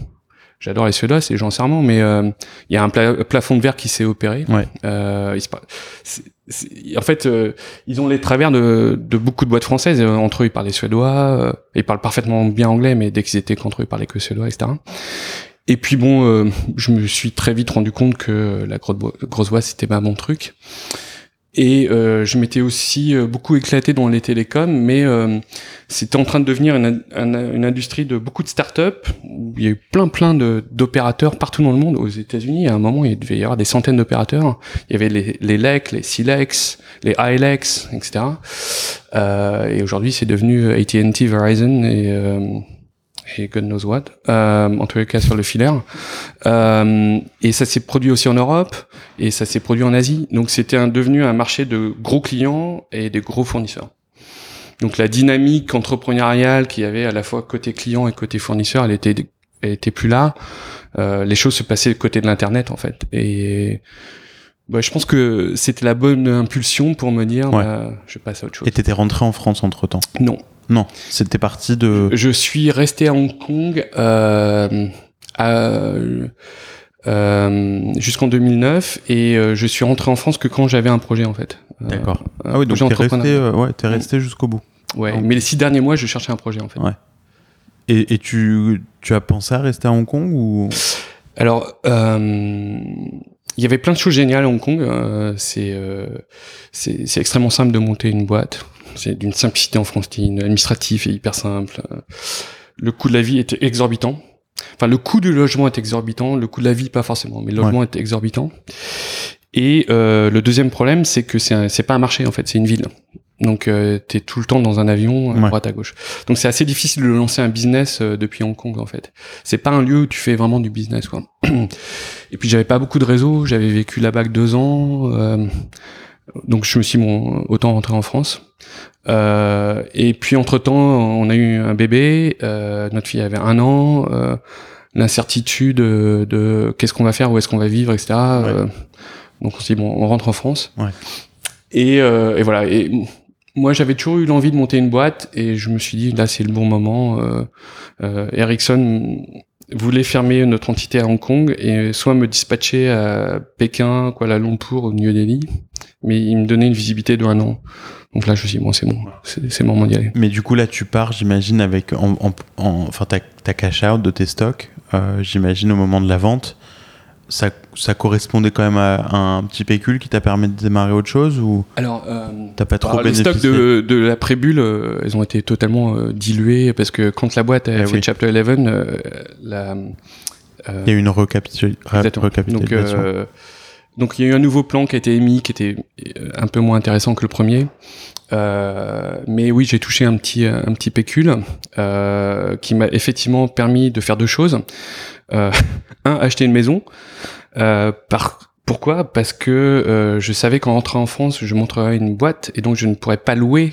J'adore les Suédois, c'est gens serment, mais euh, il y a un pla- plafond de verre qui s'est opéré. Ouais. Euh, il se pa- c'est- c'est- en fait, euh, ils ont les travers de, de beaucoup de boîtes françaises. Euh, Entre eux, ils parlent les Suédois. euh, ils parlent parfaitement bien anglais, mais dès qu'ils étaient contre eux, ils parlaient que Suédois, etc. Et puis bon, euh, je me suis très vite rendu compte que la grosse, boîte, c'était pas mon truc. Et euh, je m'étais aussi euh, beaucoup éclaté dans les télécoms, mais euh, c'était en train de devenir une, un- une industrie de beaucoup de startups. Il y a eu plein plein d'opérateurs partout dans le monde. Aux États-Unis, à un moment, il devait y avoir des centaines d'opérateurs. Il y avait les, les LEC, les Silex, les ILEX, etc. Euh, et aujourd'hui, c'est devenu AT&T, Verizon et euh, et God knows what, euh, en tous les cas sur le filaire. Euh, et ça s'est produit aussi en Europe et ça s'est produit en Asie. Donc c'était un, devenu un marché de gros clients et des gros fournisseurs. Donc la dynamique entrepreneuriale qu'il y avait à la fois côté client et côté fournisseur, elle était, elle était plus là. Euh, les choses se passaient côté de l'internet en fait. Et bah, je pense que c'était la bonne impulsion pour me dire, Ouais. bah, je passe à autre chose. Et t'étais rentré en France entre temps Non, Non, c'était parti de. je suis resté à Hong Kong euh, euh, jusqu'en 2009 et euh, je suis rentré en France que quand j'avais un projet en fait. Euh, D'accord. un Ah oui, donc t'es resté, euh, ouais, t'es resté jusqu'au bout. Ouais, Donc- mais les six derniers mois, je cherchais un projet en fait. Ouais. Et, et tu, tu as pensé à rester à Hong Kong ou? Alors, euh, il y avait plein de choses géniales à Hong Kong. euh, c'est euh, c'est c'est extrêmement simple de monter une boîte. C'est d'une simplicité en frontine, administratif et hyper simple. Le coût de la vie était exorbitant. Enfin, le coût du logement est exorbitant, le coût de la vie pas forcément, mais le logement est exorbitant. Et euh, le deuxième problème, c'est que c'est un- c'est pas un marché en fait, c'est une ville. Donc euh, t'es tout le temps dans un avion à Ouais. droite à gauche. Donc c'est assez difficile de lancer un business euh, depuis Hong Kong en fait. C'est pas un lieu où tu fais vraiment du business quoi. Et puis j'avais pas beaucoup de réseau, j'avais vécu là-bas que deux ans, euh, donc je me suis bon autant rentrer en France. Euh, et puis entre temps on a eu un bébé, euh, notre fille avait un an, euh, l'incertitude de, de qu'est-ce qu'on va faire, où est-ce qu'on va vivre, etc. Euh, donc on s'est dit bon on rentre en France. Ouais. Et, euh, et voilà. Et moi, j'avais toujours eu l'envie de monter une boîte et je me suis dit, là, c'est le bon moment. Euh, euh, Ericsson, voulait fermer notre entité à Hong Kong et soit me dispatcher à Pékin, Kuala Lumpur ou New Delhi, mais il me donnait une visibilité de un an. Donc là, je me suis dit, bon, c'est bon, c'est le moment d'y aller. Mais du coup, là, tu pars, j'imagine, avec, en, en, enfin, ta, ta cash out de tes stocks, euh, j'imagine, au moment de la vente ça, ça, correspondait quand même à un petit pécule qui t'a permis de démarrer autre chose ou alors euh, t'as pas trop bénéficié Les stocks de, de la prébule, euh, ils ont été totalement euh, dilués parce que quand la boîte a eh fait oui. Chapter 11, euh, la il y a eu une recapitul recapitulation. Donc, donc il y a eu un nouveau plan qui a été émis, qui était un peu moins intéressant que le premier. mais oui, j'ai touché un petit un petit pécule qui m'a effectivement permis de faire deux choses. un, acheter une maison. Euh, par pourquoi? Parce que euh, je savais qu'en rentrant en France, je montrerais une boîte et donc je ne pourrais pas louer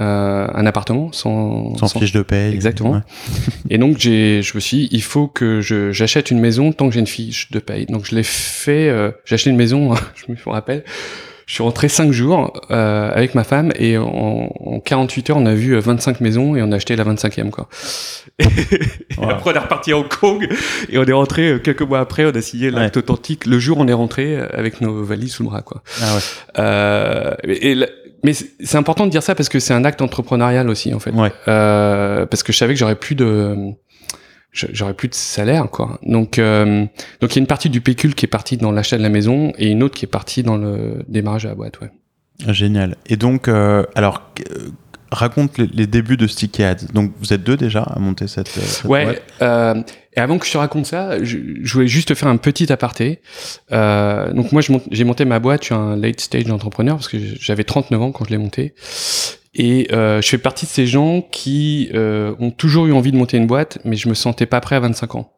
euh, un appartement sans, sans, fiche de paie. Exactement. Ouais. et donc j'ai, je me suis, dit, il faut que je, j'achète une maison tant que j'ai une fiche de paie. Donc je l'ai fait. Euh, j'ai acheté une maison. je me rappelle. Je suis rentré 5 jours euh, avec ma femme et en, en, 48 heures on a vu 25 maisons et on a acheté la 25e quoi. Et, après on est reparti à Hong Kong et on est rentré euh, quelques mois après on a signé l'acte ouais. authentique. Le jour on est rentré euh, avec nos valises sous le bras quoi. Ah ouais. Euh, et, et mais c'est important de dire ça parce que c'est un acte entrepreneurial aussi en fait. Ouais. Euh, parce que je savais que j'aurais plus de j'aurais plus de salaire quoi. Donc euh, donc il y a une partie du pécule qui est partie dans l'achat de la maison et une autre qui est partie dans le démarrage à la boîte ouais. Génial. Et donc euh, alors raconte les, les, débuts de Sticky Ads. Donc vous êtes deux déjà à monter cette, cette ouais, boîte. Euh, et avant que je te raconte ça, je, je voulais juste te faire un petit aparté. Euh, donc moi j'ai monté ma boîte, je suis un late stage entrepreneur parce que j'avais 39 ans quand je l'ai monté. Et euh, je fais partie de ces gens qui euh, ont toujours eu envie de monter une boîte, mais je me sentais pas prêt à 25 ans.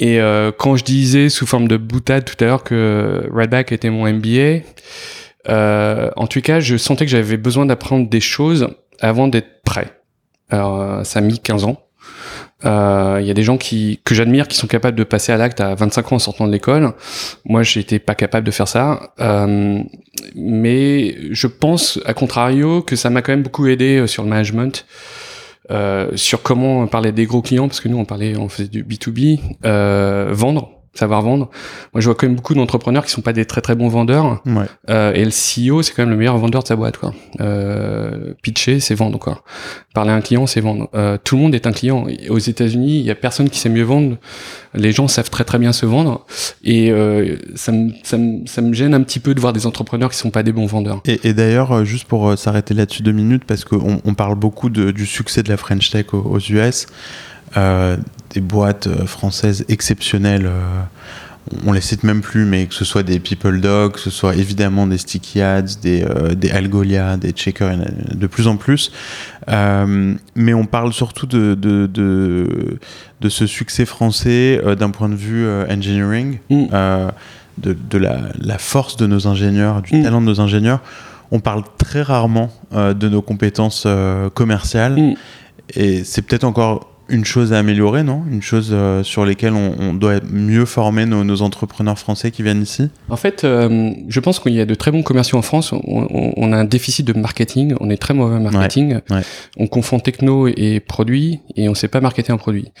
Et euh, quand je disais sous forme de boutade tout à l'heure que Redback était mon MBA, euh, en tout cas, je sentais que j'avais besoin d'apprendre des choses avant d'être prêt. Alors, euh, ça a mis 15 ans. Il euh, y a des gens qui que j'admire qui sont capables de passer à l'acte à 25 ans en sortant de l'école. Moi, j'étais pas capable de faire ça. Euh, mais je pense, à contrario, que ça m'a quand même beaucoup aidé sur le management, euh, sur comment parler des gros clients, parce que nous, on parlait, on faisait du B2B, vendre savoir vendre. Moi, je vois quand même beaucoup d'entrepreneurs qui sont pas des très très bons vendeurs. Ouais. Euh, et le CEO, c'est quand même le meilleur vendeur de sa boîte, quoi. Euh, pitcher, c'est vendre, quoi. Parler à un client, c'est vendre. Euh, tout le monde est un client. Aux États-Unis, il y a personne qui sait mieux vendre. Les gens savent très très bien se vendre. Et ça, me, ça, ça gêne un petit peu de voir des entrepreneurs qui sont pas des bons vendeurs. Et, et d'ailleurs, juste pour s'arrêter là-dessus deux minutes, parce qu'on on parle beaucoup de, du succès de la French Tech aux, aux US. Euh, des boîtes françaises exceptionnelles. Euh, on les cite même plus, mais que ce soit des People Dog, que ce soit évidemment des Sticky Ads, des, euh, des Algolia, des Checker, de plus en plus. Euh, mais on parle surtout de, de, de, de ce succès français euh, d'un point de vue euh, engineering, mm. de, de la, la, force de nos ingénieurs, du mm. talent de nos ingénieurs. On parle très rarement de nos compétences commerciales. Mm. Et c'est peut-être encore une chose à améliorer, non? Une chose euh, sur lesquelles on, on, doit mieux former nos, nos, entrepreneurs français qui viennent ici? En fait, euh, je pense qu'il y a de très bons commerciaux en France. On, on, on, a un déficit de marketing. On est très mauvais en marketing. Ouais, ouais. On confond techno et produit et on ne sait pas marketer un produit.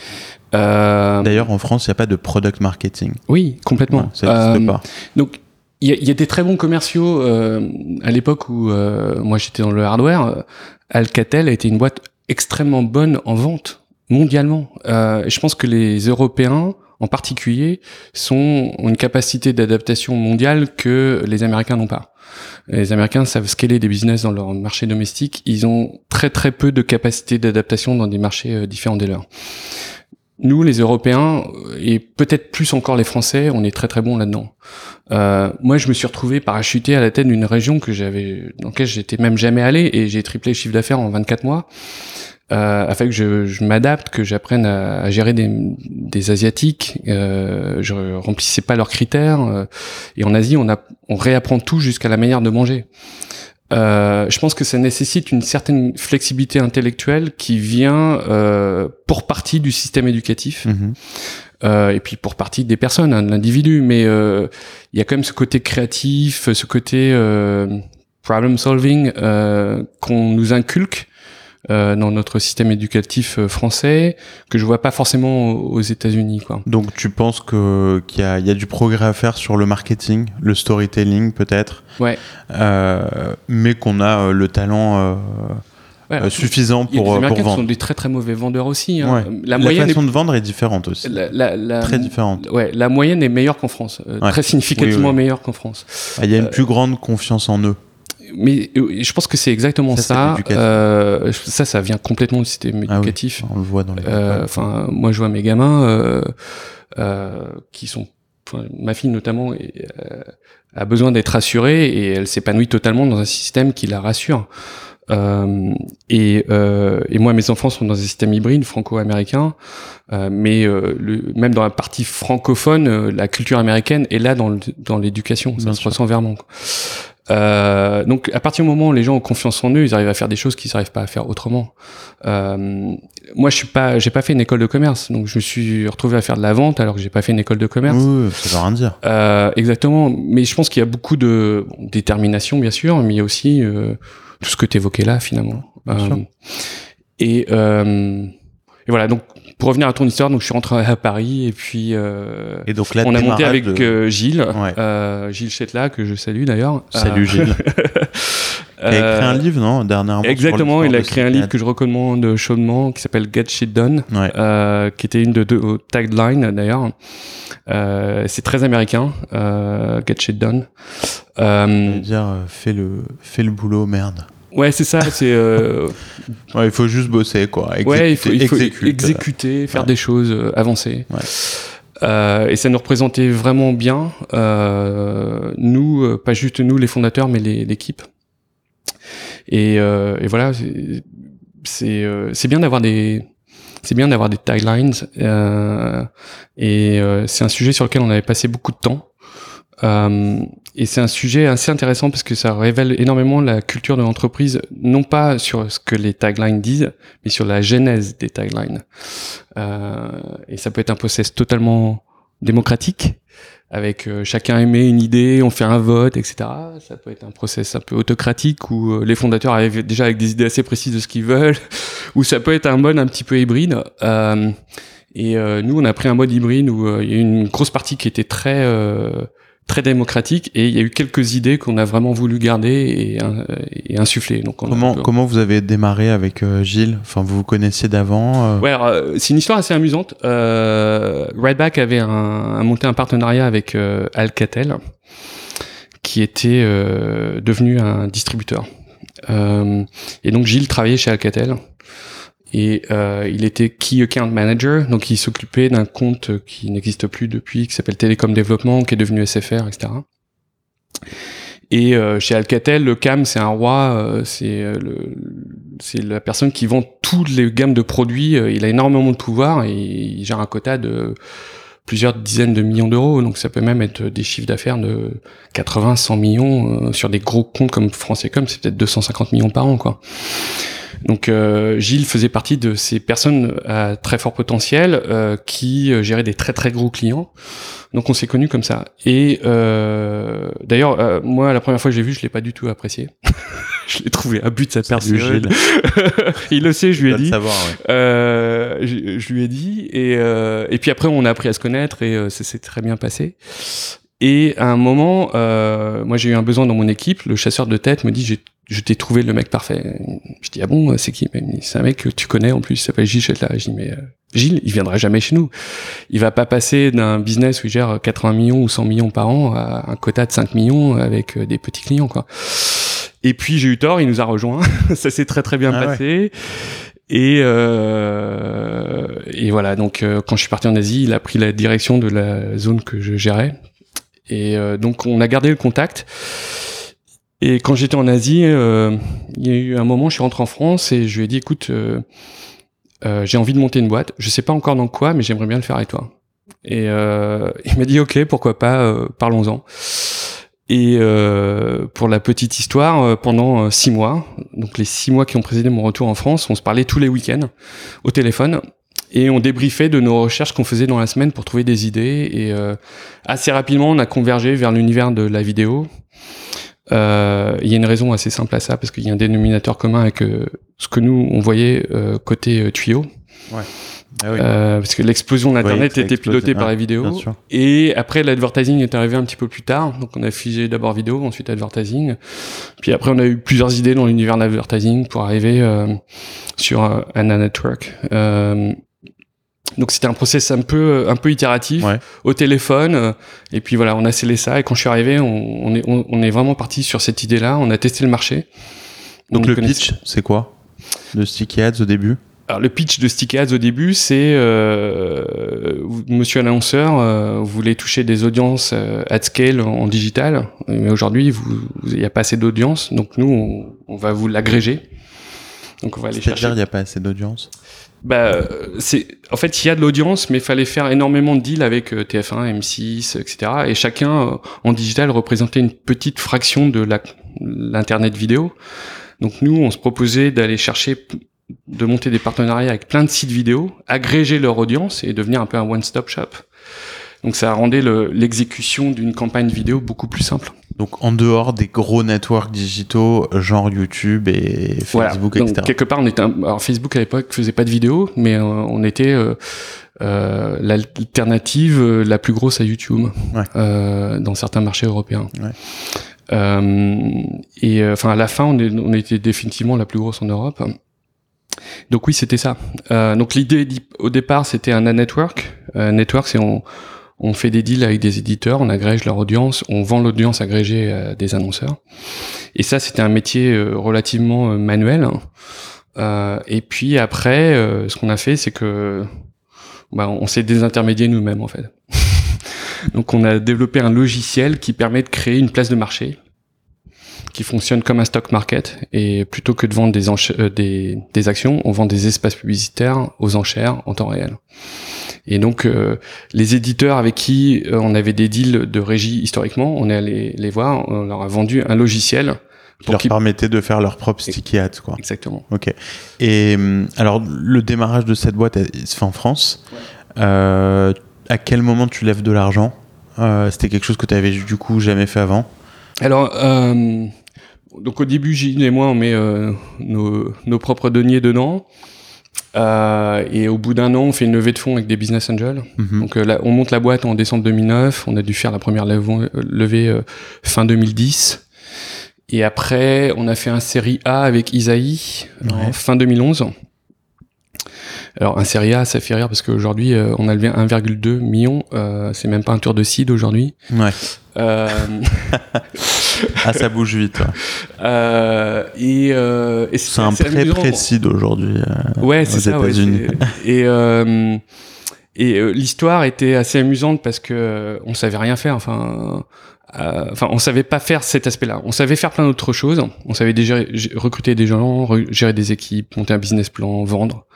Euh... D'ailleurs, en France, il n'y a pas de product marketing. Oui, complètement. Non, ça n'existe pas. Donc, il y, y, a des très bons commerciaux euh, à l'époque où euh, moi j'étais dans le hardware. Alcatel a été une boîte extrêmement bonne en vente mondialement. Euh, je pense que les Européens, en particulier, sont, ont une capacité d'adaptation mondiale que les Américains n'ont pas. Les Américains savent scaler des business dans leur marché domestique. Ils ont très très peu de capacité d'adaptation dans des marchés euh, différents des leurs. Nous, les Européens, et peut-être plus encore les Français, on est très très bons là-dedans. Euh, moi, je me suis retrouvé parachuté à la tête d'une région que j'avais, dans laquelle j'étais même jamais allé, et j'ai triplé le chiffre d'affaires en 24 mois euh, afin que je, je m'adapte, que j'apprenne à, à, gérer des, des asiatiques. Euh, je remplissais pas leurs critères. Euh, et en Asie, on, a, on réapprend tout jusqu'à la manière de manger. Euh, je pense que ça nécessite une certaine flexibilité intellectuelle qui vient euh, pour partie du système éducatif. Mmh. Euh, et puis pour partie des personnes, hein, de l'individu, mais euh, il y a quand même ce côté créatif, ce côté euh, problem solving qu'on nous inculque euh, dans notre système éducatif euh, français que je vois pas forcément aux États-Unis. Quoi. Donc tu penses que qu'il y a, il y a du progrès à faire sur le marketing, le storytelling peut-être, Ouais. euh, mais qu'on a le talent Ouais, euh, suffisant il y a pour, des pour Américains qui vendre. sont des très très mauvais vendeurs aussi. Hein. Ouais. La La, moyenne façon de vendre est différente aussi, la, la- la- très différente. Ouais, la moyenne est meilleure qu'en France, euh, Ouais. très significativement Oui, oui. meilleure qu'en France. Ah, Il y a une Euh, plus grande confiance en eux. Mais euh, je pense que c'est exactement Ça, ça. l'éducation. Euh, ça, ça vient complètement du système Ah oui. éducatif. On le voit dans les. Euh, Enfin, moi, je vois mes gamins euh, euh, qui sont, ma fille notamment, est, a besoin d'être rassurée et elle s'épanouit totalement dans un système qui la rassure. Euh, et, euh, et moi, mes enfants sont dans un système hybride franco-américain, euh, mais euh, le, même dans la partie francophone, la culture américaine est là dans le- dans l'éducation, ça Bien se sûr. ressent vraiment. Euh, donc, à partir du moment où les gens ont confiance en eux, ils arrivent à faire des choses qu'ils n'arrivent pas à faire autrement. Euh, moi, je suis pas, j'ai pas fait une école de commerce, donc je me suis retrouvé à faire de la vente alors que j'ai pas fait une école de commerce. Oui, ça veut rien dire. Euh, exactement, mais je pense qu'il y a beaucoup de bon, détermination, bien sûr, mais il y a aussi euh, tout ce que tu évoquais là, finalement. Sûr. et, euh, et voilà, donc pour revenir à ton histoire, donc je suis rentré à Paris et puis euh, Et donc là, on a monté avec de- euh, Gilles, Ouais. euh, Gilles Chetla, que je salue d'ailleurs. Salut Gilles. Il a écrit un livre, non Dernièrement. Exactement, il a écrit un livre que je recommande chaudement qui s'appelle Get Shit Done, Ouais. qui était une de deux taglines d'ailleurs. C'est très américain, Get Shit Done. Euh, dire, fais le, fais le boulot, merde. Ouais, c'est ça. C'est euh, Ouais, il faut juste bosser, quoi. ouais, il faut, il faut exécute. exécuter, faire Ouais. des choses, euh, avancer. Ouais. Euh, et ça nous représentait vraiment bien, euh, nous, euh, pas juste nous les fondateurs, mais l'équipe. Et, euh, et voilà, c'est- euh, bien d'avoir des c'est bien d'avoir des taglines euh, et euh, c'est un sujet sur lequel on avait passé beaucoup de temps. Et c'est un sujet assez intéressant parce que ça révèle énormément la culture de l'entreprise, non pas sur ce que les taglines disent, mais sur la genèse des taglines. Euh, et ça peut être un process totalement démocratique, avec euh, chacun émet une idée, on fait un vote, etc. Ça peut être un process un peu autocratique où euh, les fondateurs arrivent déjà avec des idées assez précises de ce qu'ils veulent, ou ça peut être un mode un petit peu hybride. Euh, et nous, on a pris un mode hybride où il y a une grosse partie qui était très très démocratique et il y a eu quelques idées qu'on a vraiment voulu garder et, euh, et insuffler. Donc un Comment, peu- comment vous avez démarré avec euh, Gilles? Enfin, vous vous connaissiez d'avant euh, Ouais, euh, c'est une histoire assez amusante. Euh, Redback avait un, a monté un partenariat avec Alcatel, qui était euh, devenu un distributeur. Euh, et donc Gilles travaillait chez Alcatel. Et euh, il était Key Account Manager, donc il s'occupait d'un compte qui n'existe plus depuis, qui s'appelle Télécom Développement, qui est devenu SFR, etc. Et euh, chez Alcatel, le CAM, c'est un roi, euh, c'est euh, c'est la personne qui vend toutes les gammes de produits. euh, Il a énormément de pouvoir et il gère un quota de plusieurs dizaines de millions d'euros. Donc ça peut même être des chiffres d'affaires de 80, 100 millions euh, sur des gros comptes comme France c'est peut-être 250 millions par an, quoi. Donc euh, Gilles faisait partie de ces personnes à très fort potentiel euh, qui euh, géraient des très très gros clients. Donc on s'est connus comme ça. Et euh, d'ailleurs, euh, moi la première fois que j'ai vu, je l'ai pas du tout apprécié. je l'ai trouvé à but de sa Salut, personne. Gilles. Il le sait, je lui ai dit. savoir, ouais. Euh, je, je lui ai dit et euh, et puis après on a appris à se connaître et ça s'est très bien passé. Et à un moment, euh, moi j'ai eu un besoin dans mon équipe. Le chasseur de tête me dit je t'ai trouvé le mec parfait. Je dis ah bon c'est qui? C'est un mec que tu connais en plus. Il s'appelle Gilles Chetla. Je dis mais euh, Gilles il viendra jamais chez nous. Il va pas passer d'un business où il gère 80 millions ou 100 millions par an à un quota de 5 millions avec euh, des petits clients quoi. Et puis j'ai eu tort, il nous a rejoint. ça s'est très très bien Ah ouais. passé. Et, euh, et voilà, donc euh, quand je suis parti en Asie, il a pris la direction de la zone que je gérais. Et euh, donc on a gardé le contact. Et quand j'étais en Asie, euh, il y a eu un moment, je suis rentré en France et je lui ai dit, écoute, euh, j'ai envie de monter une boîte. Je sais pas encore dans quoi, mais j'aimerais bien le faire avec toi. Et il m'a dit, ok, pourquoi pas, parlons-en. Et euh, pour la petite histoire, pendant six mois, donc les six mois qui ont précédé mon retour en France, on se parlait tous les week-ends au téléphone et on débriefait de nos recherches qu'on faisait dans la semaine pour trouver des idées. Et euh, assez rapidement, on a convergé vers l'univers de la vidéo. Euh, il y a une raison assez simple à ça, parce qu'il y a un dénominateur commun avec euh, ce que nous, on voyait euh, côté tuyau. Ouais. Ah oui. Euh, parce que l'explosion d'Internet ça était pilotée par la vidéo. bien sûr. Et après, l'advertising est arrivé un petit peu plus tard. Donc, on a figé d'abord vidéo, ensuite advertising. Puis après, on a eu plusieurs idées dans l'univers de l'advertising pour arriver euh, sur Anna Network. Euh, donc, c'était un process un peu, un peu itératif Ouais. au téléphone. euh, Et puis voilà, on a scellé ça. Et quand je suis arrivé, on, on est, on, on est vraiment parti sur cette idée-là. On a testé le marché. Donc On le pitch, c'est quoi? De Sticky Ads au début? Alors le pitch de Sticky Ads au début, c'est euh, Monsieur l'annonceur, euh, vous voulez toucher des audiences euh, at scale en, en digital, mais aujourd'hui il n'y a pas assez d'audience, donc nous on, on va vous l'agréger. Donc on va aller chercher. il n'y a pas assez d'audience? Bah, euh, c'est en fait il y a de l'audience, mais il fallait faire énormément de deals avec euh, TF1, M6, etc. Et chacun euh, en digital représentait une petite fraction de l'internet vidéo. Donc nous on se proposait d'aller chercher de monter des partenariats avec plein de sites vidéo, agréger leur audience et devenir un peu un one-stop shop. Donc ça rendait le- l'exécution d'une campagne vidéo beaucoup plus simple. Donc en dehors des gros networks digitaux, genre YouTube et Facebook, Donc, etc. quelque part, on était. un- Alors Facebook à l'époque faisait pas de vidéo, mais euh, on était euh, euh, l'alternative euh, la plus grosse à YouTube Ouais. euh, dans certains marchés européens. Ouais. Euh, et euh, enfin à la fin, on, est- on était définitivement la plus grosse en Europe. Donc oui, c'était ça. Euh, donc l'idée au départ, c'était un network. Euh, network, c'est on, on fait des deals avec des éditeurs, on agrège leur audience, on vend l'audience agrégée à des annonceurs. Et ça, c'était un métier euh, relativement euh, manuel. Euh, et puis après, euh, ce qu'on a fait, c'est que bah, on s'est désintermédié nous-mêmes en fait. Donc on a développé un logiciel qui permet de créer une place de marché qui fonctionne comme un stock market et plutôt que de vendre des, euh, des, des actions, on vend des espaces publicitaires aux enchères en temps réel. Et donc euh, les éditeurs avec qui euh, on avait des deals de régie historiquement, on est allé les voir, on leur a vendu un logiciel Qui leur permettait de faire leur propre Sticky Ads, quoi. exactement. Ok. Et alors, le démarrage de cette boîte, elle- il se fait en France. Euh, à quel moment tu lèves de l'argent? Euh, C'était quelque chose que tu avais du coup jamais fait avant? Alors, euh, donc au début, Gilles et moi, on met euh, nos, nos propres deniers dedans. Euh, et au bout d'un an, on fait une levée de fonds avec des business angels. Mhm. Donc euh, là, on monte la boîte en décembre 2009. On a dû faire la première levée, euh, levée fin 2010. Et après, on a fait un série A avec Isaïe en fin 2011. Alors un série A, ça fait rire parce qu'aujourd'hui, euh, on a levé 1,2 million. Euh, c'est même pas un tour de seed aujourd'hui. Ouais. Euh, Ah, ça bouge vite. ouais. Euh, et, et C'est un d'aujourd'hui. euh, Ouais, c'est ça. Ouais, et et euh, l'histoire était assez amusante parce que euh, on savait rien faire. Enfin, euh, enfin, on savait pas faire cet aspect-là. On savait faire plein d'autres choses. On savait déjà recruter des gens, re- gérer des équipes, monter un business plan, vendre.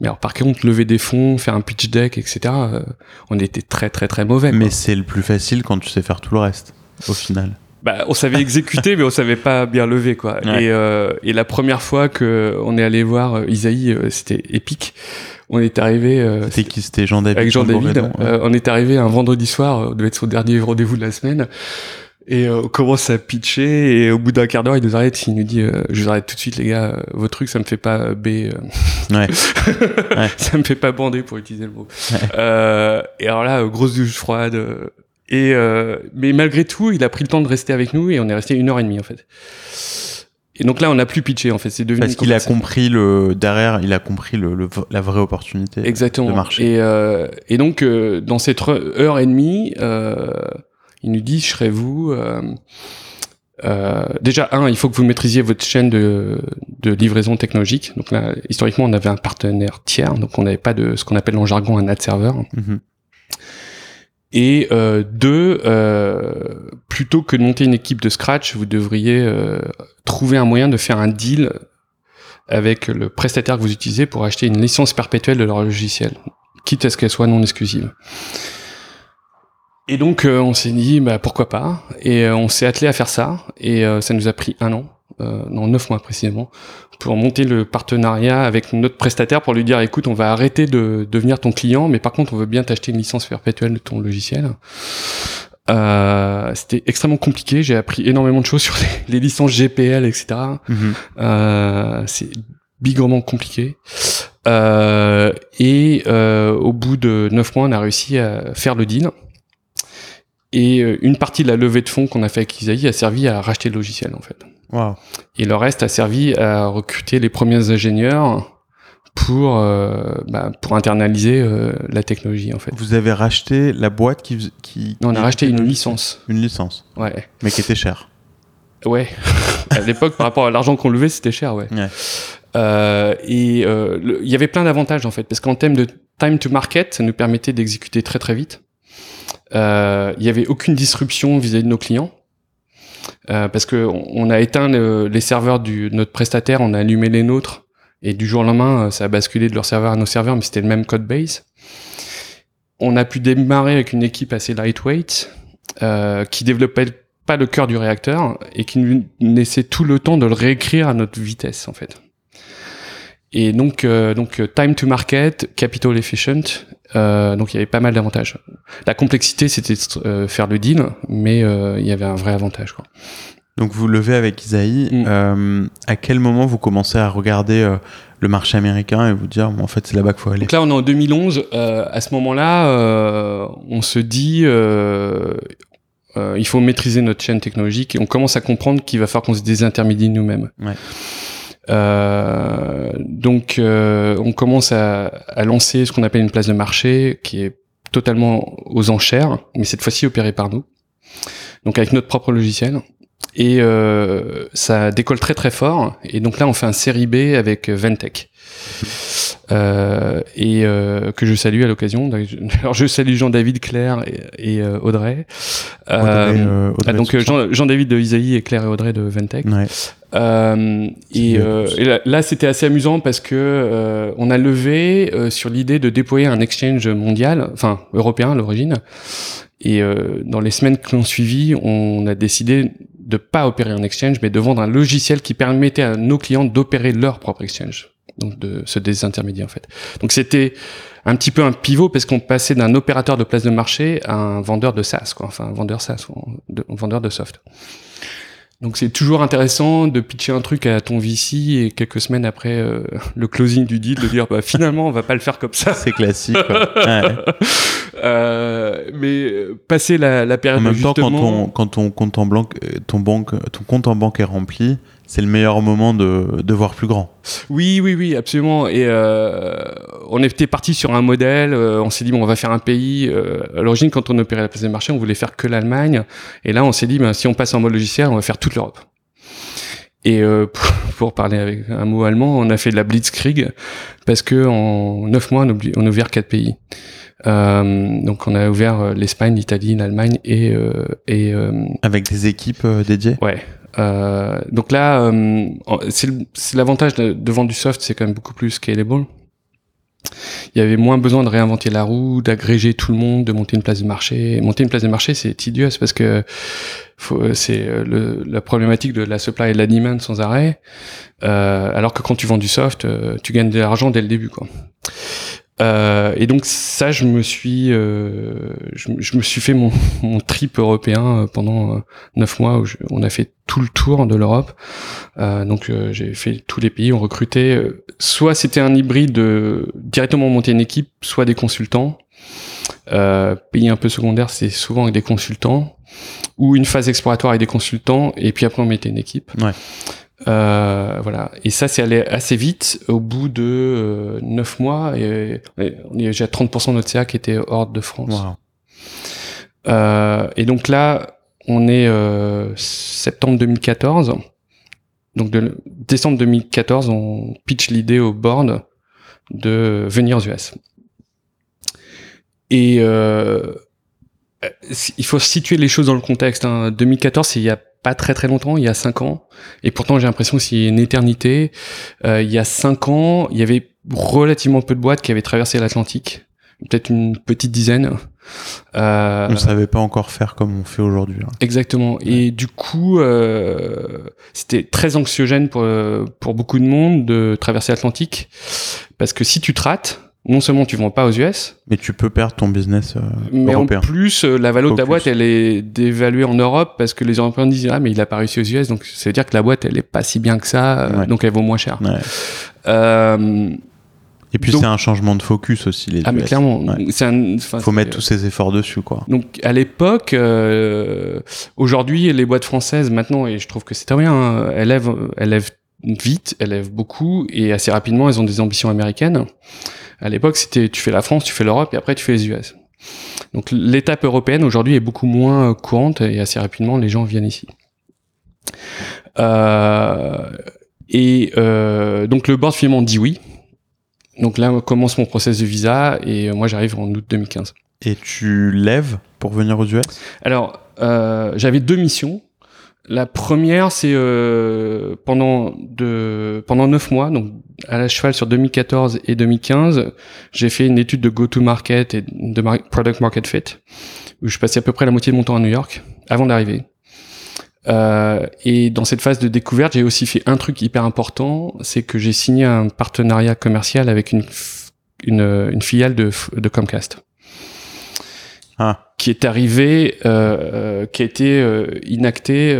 Mais alors, par contre, lever des fonds, faire un pitch deck, etc. euh, on était très très très mauvais. Mais c'est le plus facile quand tu sais faire tout le reste, au final. Bah, on savait exécuter, mais on savait pas bien lever, quoi. Ouais. Et, euh, et la première fois que on est allé voir euh, Isaïe, euh, c'était épique. On est arrivé euh, C'était qui? C'était Jean-David avec Jean-David. Bourdon, ouais. euh, on est arrivé un vendredi soir, on devait être son dernier rendez-vous de la semaine. Et euh, on commence à pitcher et au bout d'un quart d'heure, il nous arrête, il nous dit euh, "Je vous arrête tout de suite, les gars. Vos trucs, ça me fait pas B, Ouais. Ouais. ça me fait pas bander pour utiliser le mot." Ouais. Euh, et alors là, grosse douche froide. Et euh, mais malgré tout, il a pris le temps de rester avec nous et on est resté une heure et demie en fait. Et donc là, on n'a plus pitché en fait. C'est devenu Parce qu'il a compris le derrière, il a compris le, le- la vraie opportunité. Exactement. de marché. Et, euh, et donc, euh, dans cette re- heure et demie, euh, il nous dit, je serai vous. euh, euh, déjà, un, il faut que vous maîtrisiez votre chaîne de, de livraison technologique. Donc là, historiquement, on avait un partenaire tiers, donc on n'avait pas de ce qu'on appelle en jargon un ad serveur. Mhm. Et euh, deux, euh, plutôt que de monter une équipe de scratch, vous devriez euh, trouver un moyen de faire un deal avec le prestataire que vous utilisez pour acheter une licence perpétuelle de leur logiciel, quitte à ce qu'elle soit non exclusive. Et donc euh, on s'est dit bah pourquoi pas? Et euh, on s'est attelé à faire ça. Et euh, ça nous a pris un an, euh, non neuf mois précisément, pour monter le partenariat avec notre prestataire pour lui dire écoute on va arrêter de devenir ton client mais par contre on veut bien t'acheter une licence perpétuelle de ton logiciel. Euh, c'était extrêmement compliqué. J'ai appris énormément de choses sur les, les licences GPL, etc. Mhm. Euh, c'est bigrement compliqué. Euh, et au bout de neuf mois, on a réussi à faire le deal. Et une partie de la levée de fonds qu'on a fait avec Isaïe a servi à racheter le logiciel, en fait. Wow. Et le reste a servi à recruter les premiers ingénieurs pour euh, bah, pour internaliser euh, la technologie en fait. Vous avez racheté la boîte qui, Non, on a racheté une licence. une licence, Ouais. mais qui était chère. Ouais. à l'époque, par rapport à l'argent qu'on levait, c'était cher, ouais. Ouais. Euh, et il y avait plein d'avantages en fait, parce qu'en termes de time to market, ça nous permettait d'exécuter très très vite. Il y avait aucune disruption vis-à-vis de nos clients. Euh, parce que on a éteint le- les serveurs de notre prestataire, on a allumé les nôtres, et du jour au lendemain, euh, ça a basculé de leur serveur à nos serveurs, mais c'était le même code base. On a pu démarrer avec une équipe assez lightweight, euh, qui développait pas le cœur du réacteur et qui nous laissait tout le temps de le réécrire à notre vitesse en fait. Et donc, donc euh, time to market, capital efficient, euh, donc il y avait pas mal d'avantages. La complexité, c'était euh, faire le deal, mais euh, il y avait un vrai avantage. Quoi. Donc vous levez avec Isaïe. Mm. Euh, à quel moment vous commencez à regarder le marché américain et vous dire, bon, en fait, c'est là-bas qu'il faut aller? Donc là, on est en 2011. euh, à ce moment-là, on se dit, il faut maîtriser notre chaîne technologique et on commence à comprendre qu'il va falloir qu'on se désintermédie nous-mêmes. Ouais. Euh, donc, euh, on commence à, à lancer ce qu'on appelle une place de marché qui est totalement aux enchères, mais cette fois-ci opérée par nous. Donc avec notre propre logiciel. Et euh, ça décolle très très fort. Et donc là, on fait un série B avec euh, Ventec. Euh, et euh, que je salue à l'occasion. Alors je salue Jean-David, Claire et, et, euh, Audrey. Audrey, Euh, euh, Audrey ah, donc. Jean- Jean-David de Isaïe et Claire et Audrey de Ventec. Ouais. Euh, et, euh, et là, là, c'était assez amusant parce que euh, on a levé euh, sur l'idée de déployer un exchange mondial, enfin européen à l'origine. Et euh, dans les semaines qui ont suivi, on a décidé de pas opérer un exchange, mais de vendre un logiciel qui permettait à nos clients d'opérer leur propre exchange, donc de se désintermédier en fait. Donc c'était un petit peu un pivot parce qu'on passait d'un opérateur de place de marché à un vendeur de SaaS, quoi, enfin un vendeur SaaS, un vendeur de soft. Donc c'est toujours intéressant de pitcher un truc à ton VC et quelques semaines après euh, le closing du deal de dire bah finalement on va pas le faire comme ça. C'est classique. quoi. Ouais. Euh, mais euh, passer la, la En période même temps, quand quand ton compte en ton banque, ton compte en banque est rempli, c'est le meilleur moment de, de voir plus grand. Oui, oui, oui, absolument. Et euh, on était parti sur un modèle. euh, on s'est dit bon, on va faire un pays. euh, à l'origine, quand on opérait la place des marchés, on voulait faire que l'Allemagne. Et là, on s'est dit ben, si on passe en mode logiciel, on va faire toute l'Europe. Et euh, pour, pour parler avec un mot allemand, on a fait de la blitzkrieg parce que en neuf mois, on, on a ouvert quatre pays. Euh, donc, on a ouvert euh, l'Espagne, l'Italie, l'Allemagne et euh, et euh, Avec des équipes euh, dédiées? Ouais. Euh, donc là, euh, c'est l'avantage de, de vendre du soft, c'est quand même beaucoup plus scalable. Il y avait moins besoin de réinventer la roue, d'agréger tout le monde, de monter une place de marché. Monter une place de marché, c'est tedious parce que c'est euh, la problématique de la supply et de la demand sans arrêt. Euh, alors que quand tu vends du soft, euh, tu gagnes de l'argent dès le début, quoi. Euh, et donc ça, je me suis, euh, je, me- suis fait mon, trip européen euh, pendant euh, neuf mois où on a fait tout le tour de l'Europe. Euh, donc euh, j'ai fait tous les pays, on recrutait. soit c'était un hybride de directement monter une équipe, soit des consultants. Pays un peu secondaire, c'est souvent avec des consultants ou une phase exploratoire avec des consultants et puis après on mettait une équipe. Ouais. Euh, voilà. Et ça, c'est allé assez vite. Au bout de euh, neuf mois, et, et on est déjà 30% de notre CA qui était hors de France. Wow. Euh, et donc là, on est euh, septembre 2014. Donc de décembre 2014, on pitch l'idée au board de venir aux US. Et euh, il faut situer les choses dans le contexte. Hein. 2014, c'est il y a pas très très longtemps, il y a cinq ans. Et pourtant, j'ai l'impression que c'est une éternité. Euh, il y a cinq ans, il y avait relativement peu de boîtes qui avaient traversé l'Atlantique. Peut-être une petite dizaine. Euh, On ne savait pas encore faire comme on fait aujourd'hui. hein. Exactement. Et du coup, euh, c'était très anxiogène pour, euh, pour beaucoup de monde de traverser l'Atlantique. Parce que si tu te rates, non seulement tu vends pas aux US, Mais tu peux perdre ton business euh, mais européen. en plus, euh, la valeur de ta boîte, elle est dévaluée en Europe parce que les Européens disent ah mais il a pas réussi aux US, donc ça veut dire que la boîte elle est pas si bien que ça, euh, Ouais. donc elle vaut moins cher. Ouais. Euh, Et puis c'est un changement de focus aussi les ah mais clairement, Ouais. c'est un. enfin, Faut c'est- mettre tous ses efforts dessus quoi. Donc à l'époque, euh, aujourd'hui les boîtes françaises maintenant et je trouve que c'est très bien, hein, elles lèvent, elles lèvent vite, elles lèvent beaucoup et assez rapidement elles ont des ambitions américaines. À l'époque c'était tu fais la France, tu fais l'Europe et après tu fais les US. Donc l'étape européenne aujourd'hui est beaucoup moins euh, courante et assez rapidement les gens viennent ici. Euh, et euh, donc le board finalement dit oui. Donc là commence mon process de visa et moi j'arrive en août 2015. Et tu lèves pour venir aux US Alors, euh, j'avais deux missions. La première, c'est euh, pendant de pendant neuf mois, donc à la cheval sur 2014 et 2015, j'ai fait une étude de go-to-market et de product market fit, où je passais à peu près la moitié de mon temps à New York avant d'arriver. Euh, et dans cette phase de découverte, j'ai aussi fait un truc hyper important, c'est que j'ai signé un partenariat commercial avec une une, une filiale de, de Comcast Ah, qui est arrivé, euh, euh, qui a été euh, inacté,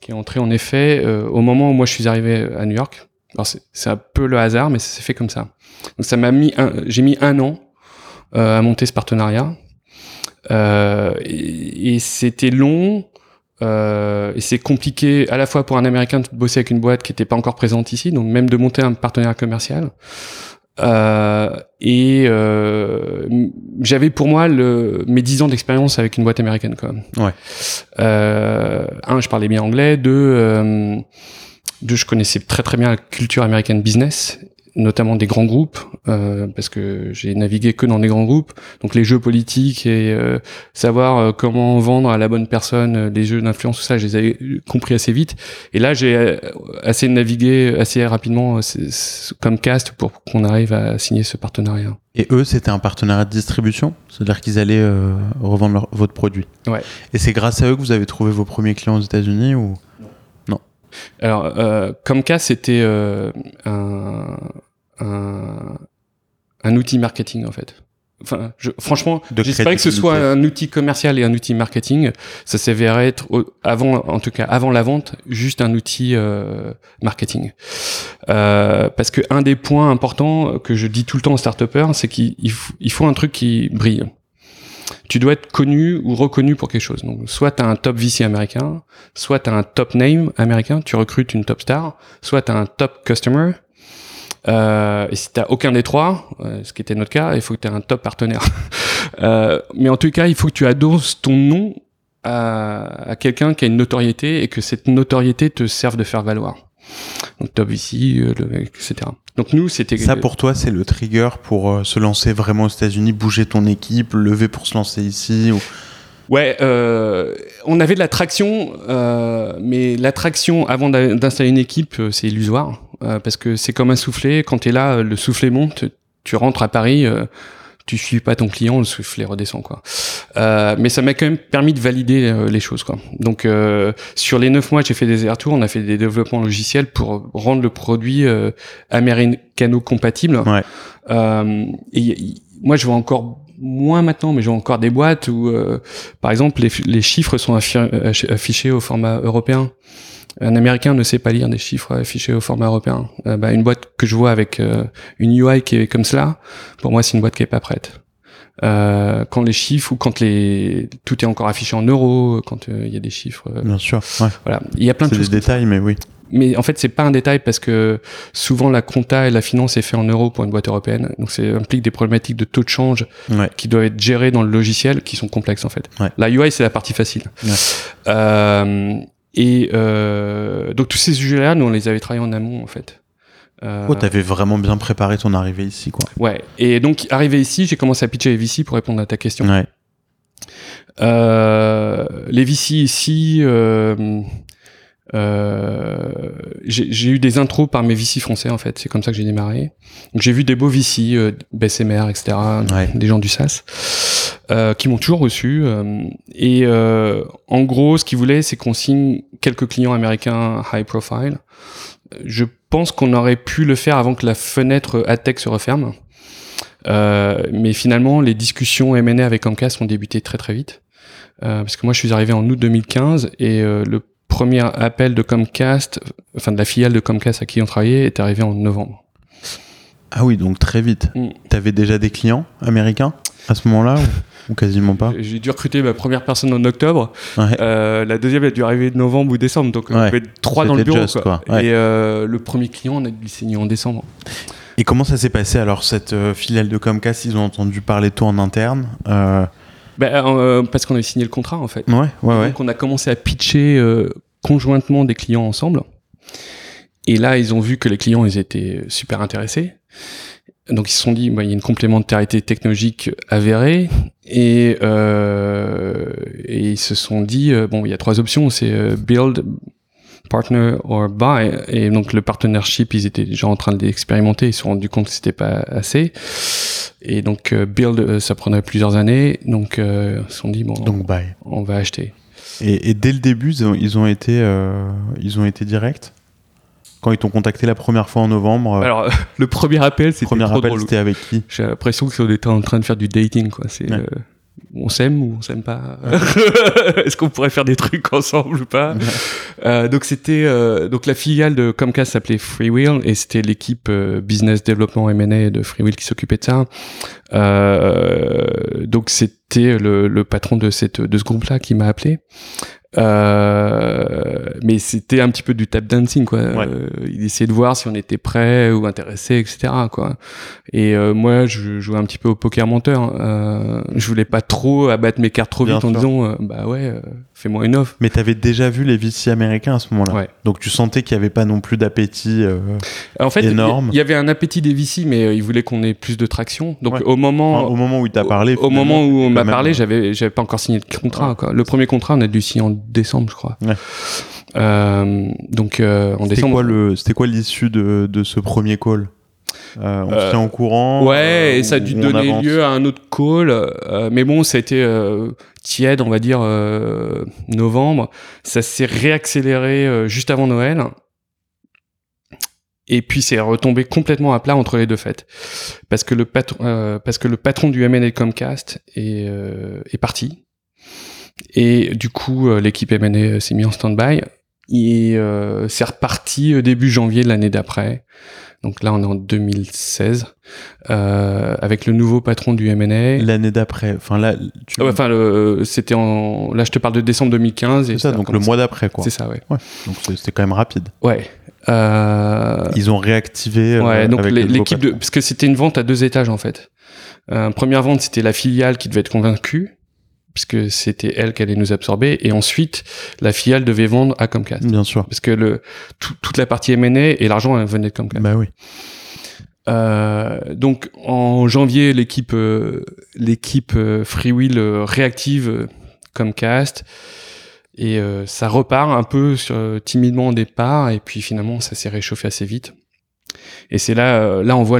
qui est entré en effet au moment où moi je suis arrivé à New York. Alors c'est, un peu le hasard, mais ça s'est fait comme ça. Donc ça m'a mis, j'ai mis un an à monter ce partenariat, et, c'était long. Et c'est compliqué à la fois pour un Américain de bosser avec une boîte qui n'était pas encore présente ici, donc même de monter un partenariat commercial. Euh, et euh, j'avais pour moi le, mes 10 ans d'expérience avec une boîte américaine quand même. Ouais. Euh, un, je parlais bien anglais. Deux, euh, deux, je connaissais très très bien la culture américaine business, notamment des grands groupes, euh, parce que j'ai navigué que dans des grands groupes. Donc les jeux politiques et euh, savoir euh, comment vendre à la bonne personne les jeux d'influence, tout ça, je les avais compris assez vite. Et là, j'ai assez navigué assez rapidement comme cast pour qu'on arrive à signer ce partenariat. Et eux, c'était un partenariat de distribution, c'est-à-dire qu'ils allaient euh, revendre leur- votre produit? Ouais. Et c'est grâce à eux que vous avez trouvé vos premiers clients aux États-Unis ou? Alors, euh, Comcast, c'était euh, un, un, un outil marketing, en fait. Enfin, je, franchement, j'espérais que ce soit un outil commercial et un outil marketing. Ça s'avérait être, avant, en tout cas, avant la vente, juste un outil euh, marketing. Euh, parce que un des points importants que je dis tout le temps aux start c'est qu'il il faut, il faut un truc qui brille. Tu dois être connu ou reconnu pour quelque chose. Donc, soit tu as un top VC américain, soit tu as un top name américain, tu recrutes une top star, soit tu as un top customer. Euh, et si tu aucun des trois, euh, ce qui était notre cas, il faut que tu aies un top partenaire. Euh, mais en tout cas, il faut que tu adoses ton nom à, à quelqu'un qui a une notoriété et que cette notoriété te serve de faire valoir. Donc top VC, euh, le, etc. Donc nous, c'était ça pour toi, c'est le trigger pour euh, se lancer vraiment aux États-Unis, bouger ton équipe, lever pour se lancer ici ou... Ouais, euh, on avait de la traction, euh, mais la traction avant d'installer une équipe, c'est illusoire, euh, parce que c'est comme un soufflet. Quand tu es là, le soufflet monte, tu rentres à Paris, tu suis pas ton client, le soufflet redescend, quoi. Euh, mais ça m'a quand même permis de valider euh, les choses, quoi. Donc euh, sur les neuf mois, j'ai fait des retours, on a fait des développements logiciels pour rendre le produit euh, américano-compatible. Ouais. Euh, et y- y- moi, je vois encore moins maintenant, mais j'ai encore des boîtes où, euh, par exemple, les, les chiffres sont affichés au format européen. Un Américain ne sait pas lire des chiffres affichés au format européen. Euh, bah, une boîte que je vois avec euh, une UI qui est comme cela, pour moi, c'est une boîte qui est pas prête. Euh, quand les chiffres ou quand les tout est encore affiché en euros, quand euh, il y a des chiffres, euh, Bien sûr, ouais. voilà, il y a plein de c'est choses. des détails, mais oui. Mais en fait, c'est pas un détail parce que souvent la compta et la finance est fait en euros pour une boîte européenne. Donc, ça implique des problématiques de taux de change Ouais. qui doivent être gérées dans le logiciel, qui sont complexes en fait. Ouais. La UI, c'est la partie facile. Ouais. Euh, et euh, donc tous ces sujets-là, nous on les avait travaillés en amont en fait. Oh, t'avais vraiment bien préparé ton arrivée ici, quoi. ouais. Et donc arrivé ici, j'ai commencé à pitcher les VC pour répondre à ta question. Ouais. Euh, les VC ici, euh, euh, j'ai eu des intros par mes VC français en fait. C'est comme ça que j'ai démarré. Donc j'ai vu des beaux VC, euh, BSMR, etc. Ouais. Des gens du SaaS euh, qui m'ont toujours reçu. euh, et euh, en gros, ce qu'ils voulaient, c'est qu'on signe quelques clients américains high profile. Je pense qu'on aurait pu le faire avant que la fenêtre AdTech se referme. mais finalement, les discussions M&A avec Comcast ont débuté très très vite. parce que moi, je suis arrivé en août 2015 et le premier appel de Comcast, enfin de la filiale de Comcast à qui on travaillait, est arrivé en novembre. Ah oui, donc très vite. Mm. Tu avais déjà des clients américains à ce moment-là ou, quasiment pas J'ai dû recruter ma première personne en octobre. Euh, la deuxième a dû arriver de novembre ou décembre. Donc on avait trois dans le bureau. Et euh, le premier client, on a dû signer en décembre. Et comment ça s'est passé alors cette euh, filiale de Comcast? Ils ont entendu parler de toi en interne ben, Parce qu'on avait signé le contrat en fait. Ouais, ouais, Donc on a commencé à pitcher conjointement des clients ensemble. Et là, ils ont vu que les clients, ils étaient super intéressés. Donc ils se sont dit, bah, il y a une complémentarité technologique avérée, et, euh, et ils se sont dit, euh, bon, il y a trois options, c'est euh, build, partner or buy. Et donc le partnership, ils étaient déjà en train d'expérimenter, ils se sont rendus compte que c'était pas assez. Et donc euh, build, ça prendrait plusieurs années, donc ils se sont dit, bon, donc buy. on va acheter. Et, et, dès le début, ils ont, ils ont été, ils ont été directs? Quand ils t'ont contacté la première fois en novembre euh, Alors, le premier appel, c'était premier appel, c'était avec qui J'ai l'impression qu'on était en train de faire du dating, quoi. C'est, euh, on s'aime ou on s'aime pas Est-ce qu'on pourrait faire des trucs ensemble ou pas euh, Donc c'était donc la filiale de Comcast s'appelait Freewheel et c'était l'équipe business development M&A de Freewheel qui s'occupait de ça. donc c'était le, le, patron de cette de ce groupe-là qui m'a appelé. Euh, mais c'était un petit peu du tap dancing quoi. Euh, il essayait de voir si on était prêt ou intéressé, etc. quoi. Et euh, moi, je jouais un petit peu au poker menteur. Euh, je voulais pas trop abattre mes cartes trop vite en disant bah ouais, fais-moi une offre. Mais t'avais déjà vu les VC américains à ce moment-là. Ouais. Donc tu sentais qu'il y avait pas non plus d'appétit en fait, énorme. Il y, avait un appétit des VC, mais ils voulaient qu'on ait plus de traction. Donc au moment, au moment où il t'a parlé, au, moment où on m'a parlé, j'avais j'avais pas encore signé de contrat. Quoi. Le premier contrat, on a dû signer en décembre, je crois. Euh, donc euh, en décembre. Quoi le, c'était quoi l'issue de, de ce premier call? Euh, on se tient en courant. Ouais, et ça a dû donner lieu à un autre call. mais bon, ça a été tiède, on va dire, novembre. Ça s'est réaccéléré juste avant Noël. Et puis c'est retombé complètement à plat entre les deux fêtes, parce que le patron, parce que le patron du MNL Comcast est, parti. Et du coup, euh, l'équipe M&A euh, s'est mise en stand-by. Et euh, c'est reparti début janvier de l'année d'après. Donc là, on est en 2016 euh, avec le nouveau patron du M&A. L'année d'après. Enfin là, tu... enfin c'était en. Là, je te parle de décembre 2015. C'est ça, donc le mois d'après, quoi. C'est ça, ouais. ouais. Donc c'était quand même rapide. Ouais. Euh... Ils ont réactivé. Ouais. donc l'équipe de, parce que c'était une vente à deux étages en fait. Euh, première vente, c'était la filiale qui devait être convaincue puisque c'était elle qui allait nous absorber, et ensuite la filiale devait vendre à Comcast. Bien sûr. Parce que le toute la partie M&A et l'argent venait de Comcast. Bah oui. Euh, donc en janvier, l'équipe euh, l'équipe euh, Freewheel euh, réactive Comcast et ça repart un peu sur, timidement au départ et puis finalement ça s'est réchauffé assez vite. Et c'est là là on voit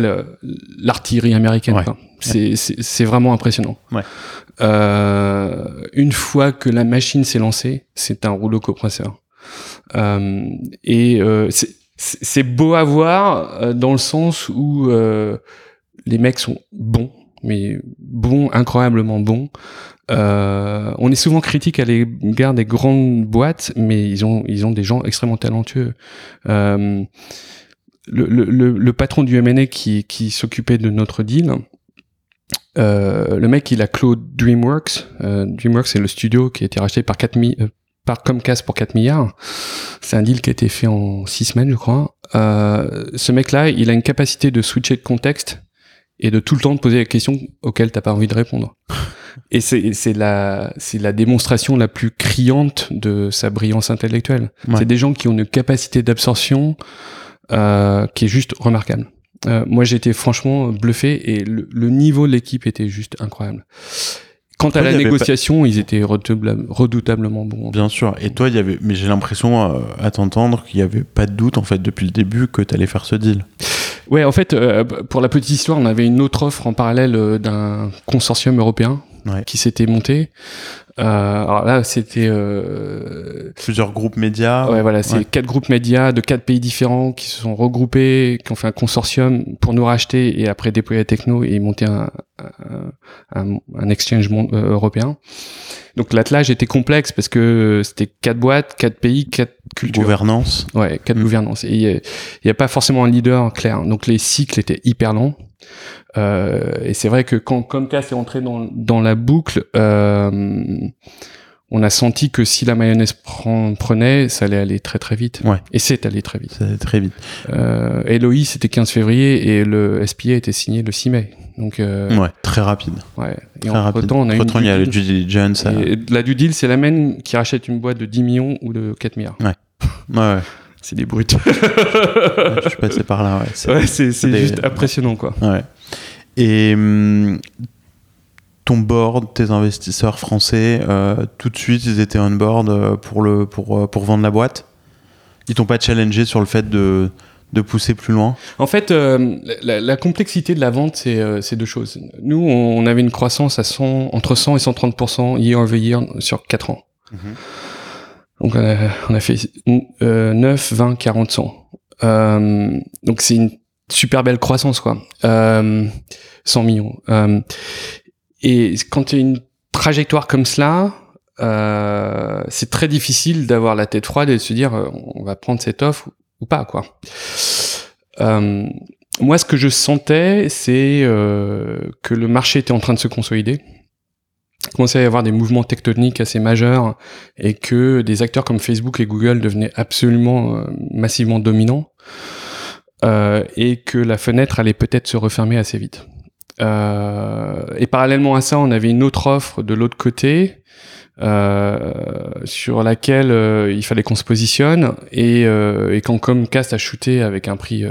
l'artillerie américaine. Ouais. C'est vraiment impressionnant. Ouais. Euh, une fois que la machine s'est lancée, c'est un rouleau compresseur. Euh, et euh, c'est beau à voir euh, dans le sens où euh, les mecs sont bons, mais bons, incroyablement bons. Euh, on est souvent critique à l'égard des grandes boîtes, mais ils ont ils ont des gens extrêmement talentueux. le, le, le, patron du M&A qui, qui s'occupait de notre deal, euh, le mec, il a clos DreamWorks. Euh, DreamWorks, c'est le studio qui a été racheté par 4 euh, par Comcast pour 4 milliards. C'est un deal qui a été fait en 6 semaines, je crois. Euh, ce mec-là, il a une capacité de switcher de contexte et de tout le temps de poser la question auxquelles t'as pas envie de répondre. Et c'est la, la démonstration la plus criante de sa brillance intellectuelle. C'est des gens qui ont une capacité d'absorption euh, qui est juste remarquable. Euh, moi, j'étais franchement bluffé et le, niveau de l'équipe était juste incroyable. Quant à la négociation, ils étaient redoutablement bons. Bien sûr. Et toi, il y avait, mais j'ai l'impression, euh, à t'entendre, qu'il n'y avait pas de doute, en fait, depuis le début, que tu allais faire ce deal. Ouais, en fait, euh, pour la petite histoire, on avait une autre offre en parallèle d'un consortium européen qui s'était monté. Alors là, c'était plusieurs groupes médias. Ouais, voilà, c'est Ouais. quatre groupes médias de quatre pays différents qui se sont regroupés, qui ont fait un consortium pour nous racheter et après déployer la techno et monter un, un, un- exchange euh, européen. Donc l'attelage était complexe parce que c'était quatre boîtes, quatre pays, quatre cultures. Gouvernance. Ouais, quatre Mm. gouvernances. Et il n'y a, pas forcément un leader clair. Donc les cycles étaient hyper longs. Euh, et c'est vrai que quand Comcast est entré dans, dans la boucle, euh, on a senti que si la mayonnaise prenait, ça allait aller très très vite. Ouais. Et c'est allé très vite. Allait très vite. Euh, LOI c'était 15 février et le SPA était signé le 6 mai. Donc euh, Ouais, très rapide. ouais. Et Très entre rapide. temps, on a une il y a le due diligence. euh, la due deal, c'est la même qui rachète une boîte de 10 millions ou de 4 milliards. Ouais, ouais. C'est des brutes. Ouais, je suis passé par là, ouais. C'est- Ouais, c'est c'est des- juste impressionnant, quoi. Ouais. Et hum, ton board, tes investisseurs français, euh, tout de suite, ils étaient on board euh, pour, le, pour, euh, pour vendre la boîte Ils t'ont pas challengé sur le fait de, de pousser plus loin? En fait, euh, la, la complexité de la vente, c'est euh, c'est deux choses. Nous, on avait une croissance à 100, entre 100 et 130% year over year sur 4 ans. Donc, on a, on a fait euh, 9, 20, 40, 100. Euh, donc, c'est une super belle croissance, quoi. Euh, 100 millions. Euh, et quand une trajectoire comme cela, euh, c'est très difficile d'avoir la tête froide et de se dire euh, on va prendre cette offre ou pas, quoi. Euh, moi, ce que je sentais, c'est euh, que le marché était en train de se consolider. Commençait à y avoir des mouvements tectoniques assez majeurs et que des acteurs comme Facebook et Google devenaient absolument massivement dominants euh, et que la fenêtre allait peut-être se refermer assez vite. Euh, et parallèlement à ça, on avait une autre offre de l'autre côté euh, sur laquelle il fallait qu'on se positionne et, et quand Comcast a shooté avec un prix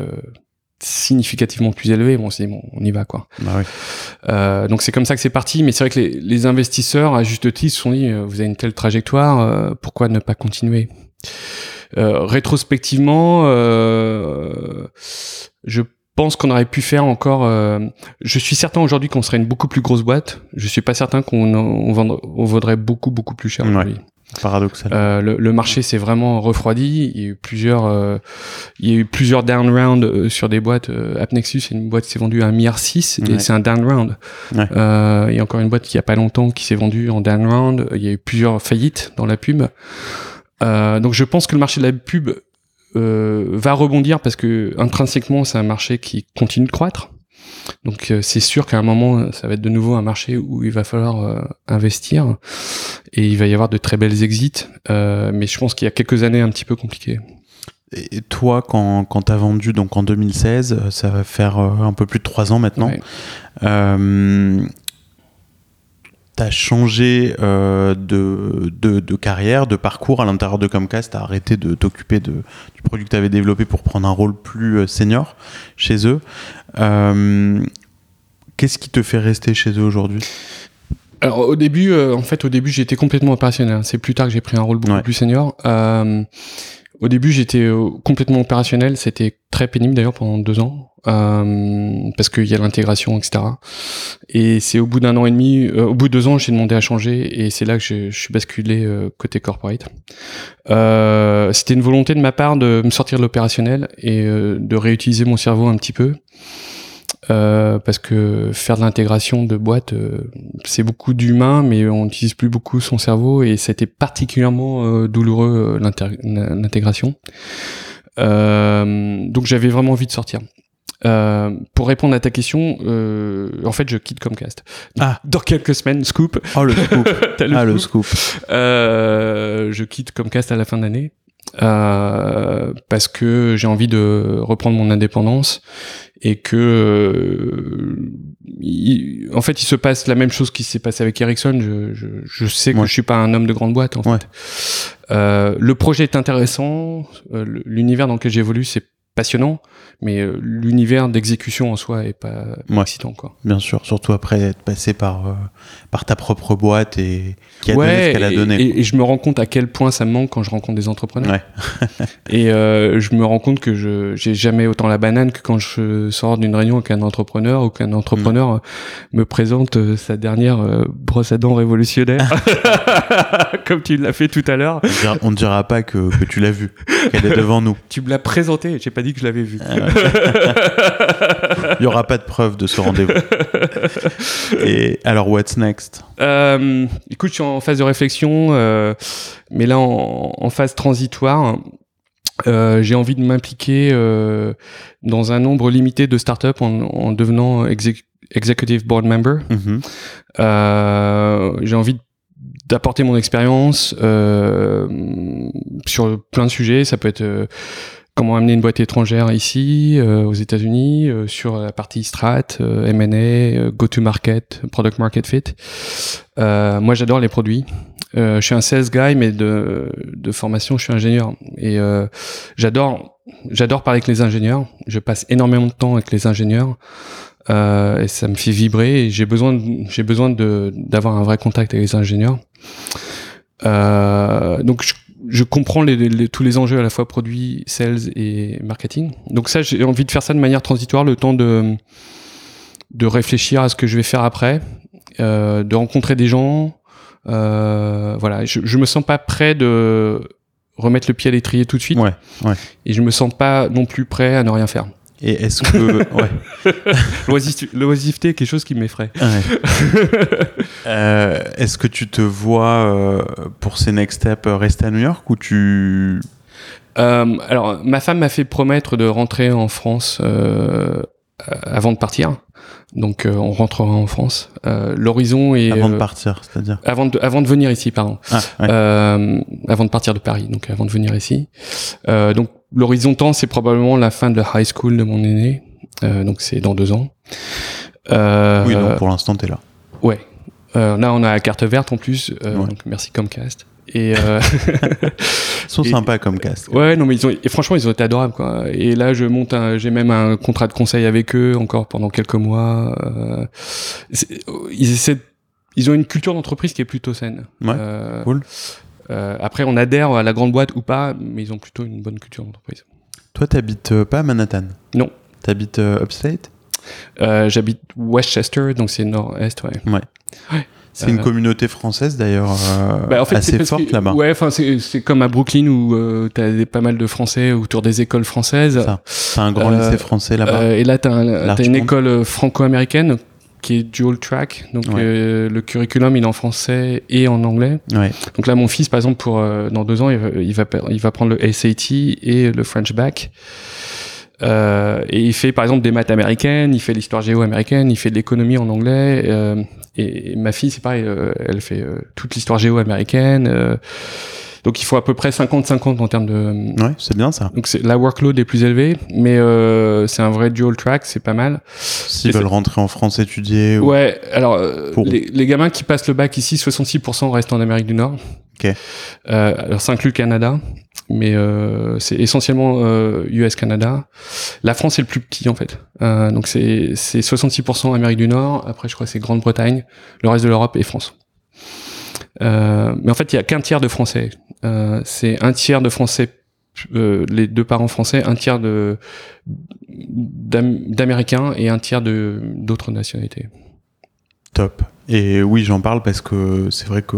significativement plus élevé, bon, c'est bon, on y va quoi. Bah oui. Donc c'est comme ça que c'est parti, mais c'est vrai que les, les investisseurs, à juste titre, se sont dit, vous avez une telle trajectoire, pourquoi ne pas continuer? Rétrospectivement, euh, je pense qu'on aurait pu faire encore. euh, je suis certain aujourd'hui qu'on serait une beaucoup plus grosse boîte. Je suis pas certain qu'on on vaudrait beaucoup beaucoup plus cher Ouais. aujourd'hui. Paradoxal. Euh, le, le marché s'est vraiment refroidi. Il y a eu plusieurs, euh, il y a eu plusieurs down rounds euh, sur des boîtes. Euh, AppNexus, c'est une boîte qui s'est vendue à 1,6 milliard et Ouais. c'est un down round. Ouais. Euh, il y a encore une boîte qui a pas longtemps qui s'est vendue en down round. Il y a eu plusieurs faillites dans la pub. Euh, donc je pense que le marché de la pub euh, va rebondir parce que intrinsèquement c'est un marché qui continue de croître. Donc euh, c'est sûr qu'à un moment ça va être de nouveau un marché où il va falloir investir et il va y avoir de très belles exits. Mais je pense qu'il y a quelques années un petit peu compliquées. Et toi, quand, quand tu as vendu donc en 2016, euh, ça va faire un peu plus de trois ans maintenant, Ouais. Euh, tu as changé euh, de, de, de carrière, de parcours à l'intérieur de Comcast, tu as arrêté de t'occuper du produit que tu avais développé pour prendre un rôle plus euh, senior chez eux. Euh, Qu'est-ce qui te fait rester chez eux aujourd'hui? Alors au début, euh, en fait, au début, j'étais complètement opérationnel. C'est plus tard que j'ai pris un rôle beaucoup Ouais. plus senior. Euh, au début, j'étais euh, complètement opérationnel. C'était très pénible d'ailleurs pendant deux ans euh, parce qu'il y a l'intégration, etc. Et c'est au bout d'un an et demi, euh, au bout de deux ans, j'ai demandé à changer et c'est là que je, suis basculé euh, côté corporate. Euh, C'était une volonté de ma part de me sortir de l'opérationnel et euh, de réutiliser mon cerveau un petit peu. Euh, parce que faire de l'intégration de boîtes, euh, c'est beaucoup d'humain, mais on n'utilise plus beaucoup son cerveau et c'était particulièrement euh, douloureux euh, l'intégration. Euh, donc j'avais vraiment envie de sortir. Euh, pour répondre à ta question, euh, en fait, je quitte Comcast. Ah. Dans quelques semaines, scoop. Oh le scoop le Ah le scoop. scoop Euh, je quitte Comcast à la fin d'année euh, parce que j'ai envie de reprendre mon indépendance et que euh, il- en fait il se passe la même chose qui s'est passé avec Ericsson. Je, je, je sais que Ouais. je suis pas un homme de grande boîte en Ouais. fait. Euh, le projet est intéressant, euh, l'univers dans lequel j'évolue c'est passionnant, mais euh, l'univers d'exécution en soi est pas Ouais. excitant quoi. Bien sûr, surtout après être passé par, euh, par ta propre boîte et qui a donné ce qu'elle a donné. et- et je me rends compte à quel point ça me manque quand je rencontre des entrepreneurs. Ouais. et euh, je me rends compte que je j'ai jamais autant la banane que quand je sors d'une réunion avec un entrepreneur ou qu'un entrepreneur Mm. me présente sa dernière euh, brosse à dents révolutionnaire, comme tu l'as fait tout à l'heure. On ne dira pas que, que tu l'as vue, qu'elle est devant nous. Tu me l'as présenté, j'ai pas dit que je l'avais vu. Il n'y aura pas de preuve de ce rendez-vous. Et alors, what's next? Euh, écoute, je suis en phase de réflexion, euh, mais là en, en phase transitoire. Euh, j'ai envie de m'impliquer dans un nombre limité de startups en, en devenant exec- executive board member. Mhm. Euh, j'ai envie d'apporter mon expérience euh, sur plein de sujets. Ça peut être euh, comment amener une boîte étrangère ici, euh, aux États-Unis, euh, sur la partie strat, euh, M&A, euh, go-to-market, product market fit. Euh, moi, j'adore les produits. Euh, je suis un sales guy, mais de, de formation, je suis ingénieur. Et j'adore, j'adore parler avec les ingénieurs. Je passe énormément de temps avec les ingénieurs. Et ça me fait vibrer. Et j'ai besoin, j'ai besoin de d'avoir un vrai contact avec les ingénieurs. Donc je, je comprends les, les- tous les enjeux à la fois produits, sales et marketing. Donc ça, j'ai envie de faire ça de manière transitoire, le temps de de réfléchir à ce que je vais faire après, euh, de rencontrer des gens. Euh, voilà, je, je me sens pas prêt de remettre le pied à l'étrier tout de suite. Ouais, ouais. Et je me sens pas non plus prêt à ne rien faire. Et est-ce que. ouais. L'oisiveté l'oisiveté est quelque chose qui m'effraie. Ouais. Euh, Est-ce que tu te vois euh, pour ces next steps euh, rester à New York ou tu. Euh, alors, ma femme m'a fait promettre de rentrer en France avant de partir. Donc, euh, on rentrera en France. Euh, L'horizon est Avant de partir, c'est-à-dire avant de avant de venir ici, pardon. Ah, ouais. Euh, avant de partir de Paris, donc avant de venir ici. Euh, donc, l'horizon temps, c'est probablement la fin de la high school de mon aîné. Euh, donc, c'est dans deux ans. Euh, Oui, donc pour l'instant, t'es là. Ouais. Euh, là, on a la carte verte en plus. Ouais. Donc, merci Comcast. Et Ils sont Et- sympas comme cast. Ouais, non, mais ils ont, et franchement, ils ont été adorables, quoi. Et là, je monte un, j'ai même un contrat de conseil avec eux encore pendant quelques mois. Ils essaient, ils ont une culture d'entreprise qui est plutôt saine. Ouais, cool. Euh, après, on adhère à la grande boîte ou pas, mais ils ont plutôt une bonne culture d'entreprise. Toi, t'habites euh, pas à Manhattan? Non. T'habites euh, upstate? J'habite Westchester, donc c'est nord-est, ouais. C'est une communauté française d'ailleurs euh, Bah, en fait, c'est assez forte là-bas. Ouais, enfin, c'est, comme à Brooklyn où euh, t'as pas mal de Français autour des écoles françaises. Ça. T'as un grand Euh, lycée français là-bas. Et là, tu as, une école franco-américaine qui est dual track. Donc, Ouais. euh, le curriculum, il est en français et en anglais. Ouais. Donc là, mon fils, par exemple, pour euh, dans deux ans, il va, il va, il va prendre le SAT et le French Back. Euh, et il fait, par exemple, des maths américaines, il fait l'histoire géo américaine, il fait de l'économie en anglais. euh, et, ma fille, c'est pareil, euh, elle fait euh, toute l'histoire géo américaine. Euh, donc, il faut à peu près 50-50 en termes de, Ouais, c'est bien ça. donc la workload est plus élevée, mais euh, c'est un vrai dual track, c'est pas mal. S'ils Et veulent rentrer en France étudier. ou- Ouais, alors euh, Pour- les, les gamins qui passent le bac ici, 66% restent en Amérique du Nord. Ok. Euh, alors ça inclut le Canada, mais euh, c'est essentiellement euh, US Canada. La France est le plus petit en fait. Euh, donc c'est c'est 66% Amérique du Nord. Après je crois c'est Grande-Bretagne. Le reste de l'Europe est France. Euh, mais en fait il y a qu'un tiers de Français. Euh, c'est un tiers de Français. euh, les deux parents français, un tiers de d'Am- d'Américains et un tiers de d'autres nationalités. Top. Et oui, j'en parle parce que c'est vrai que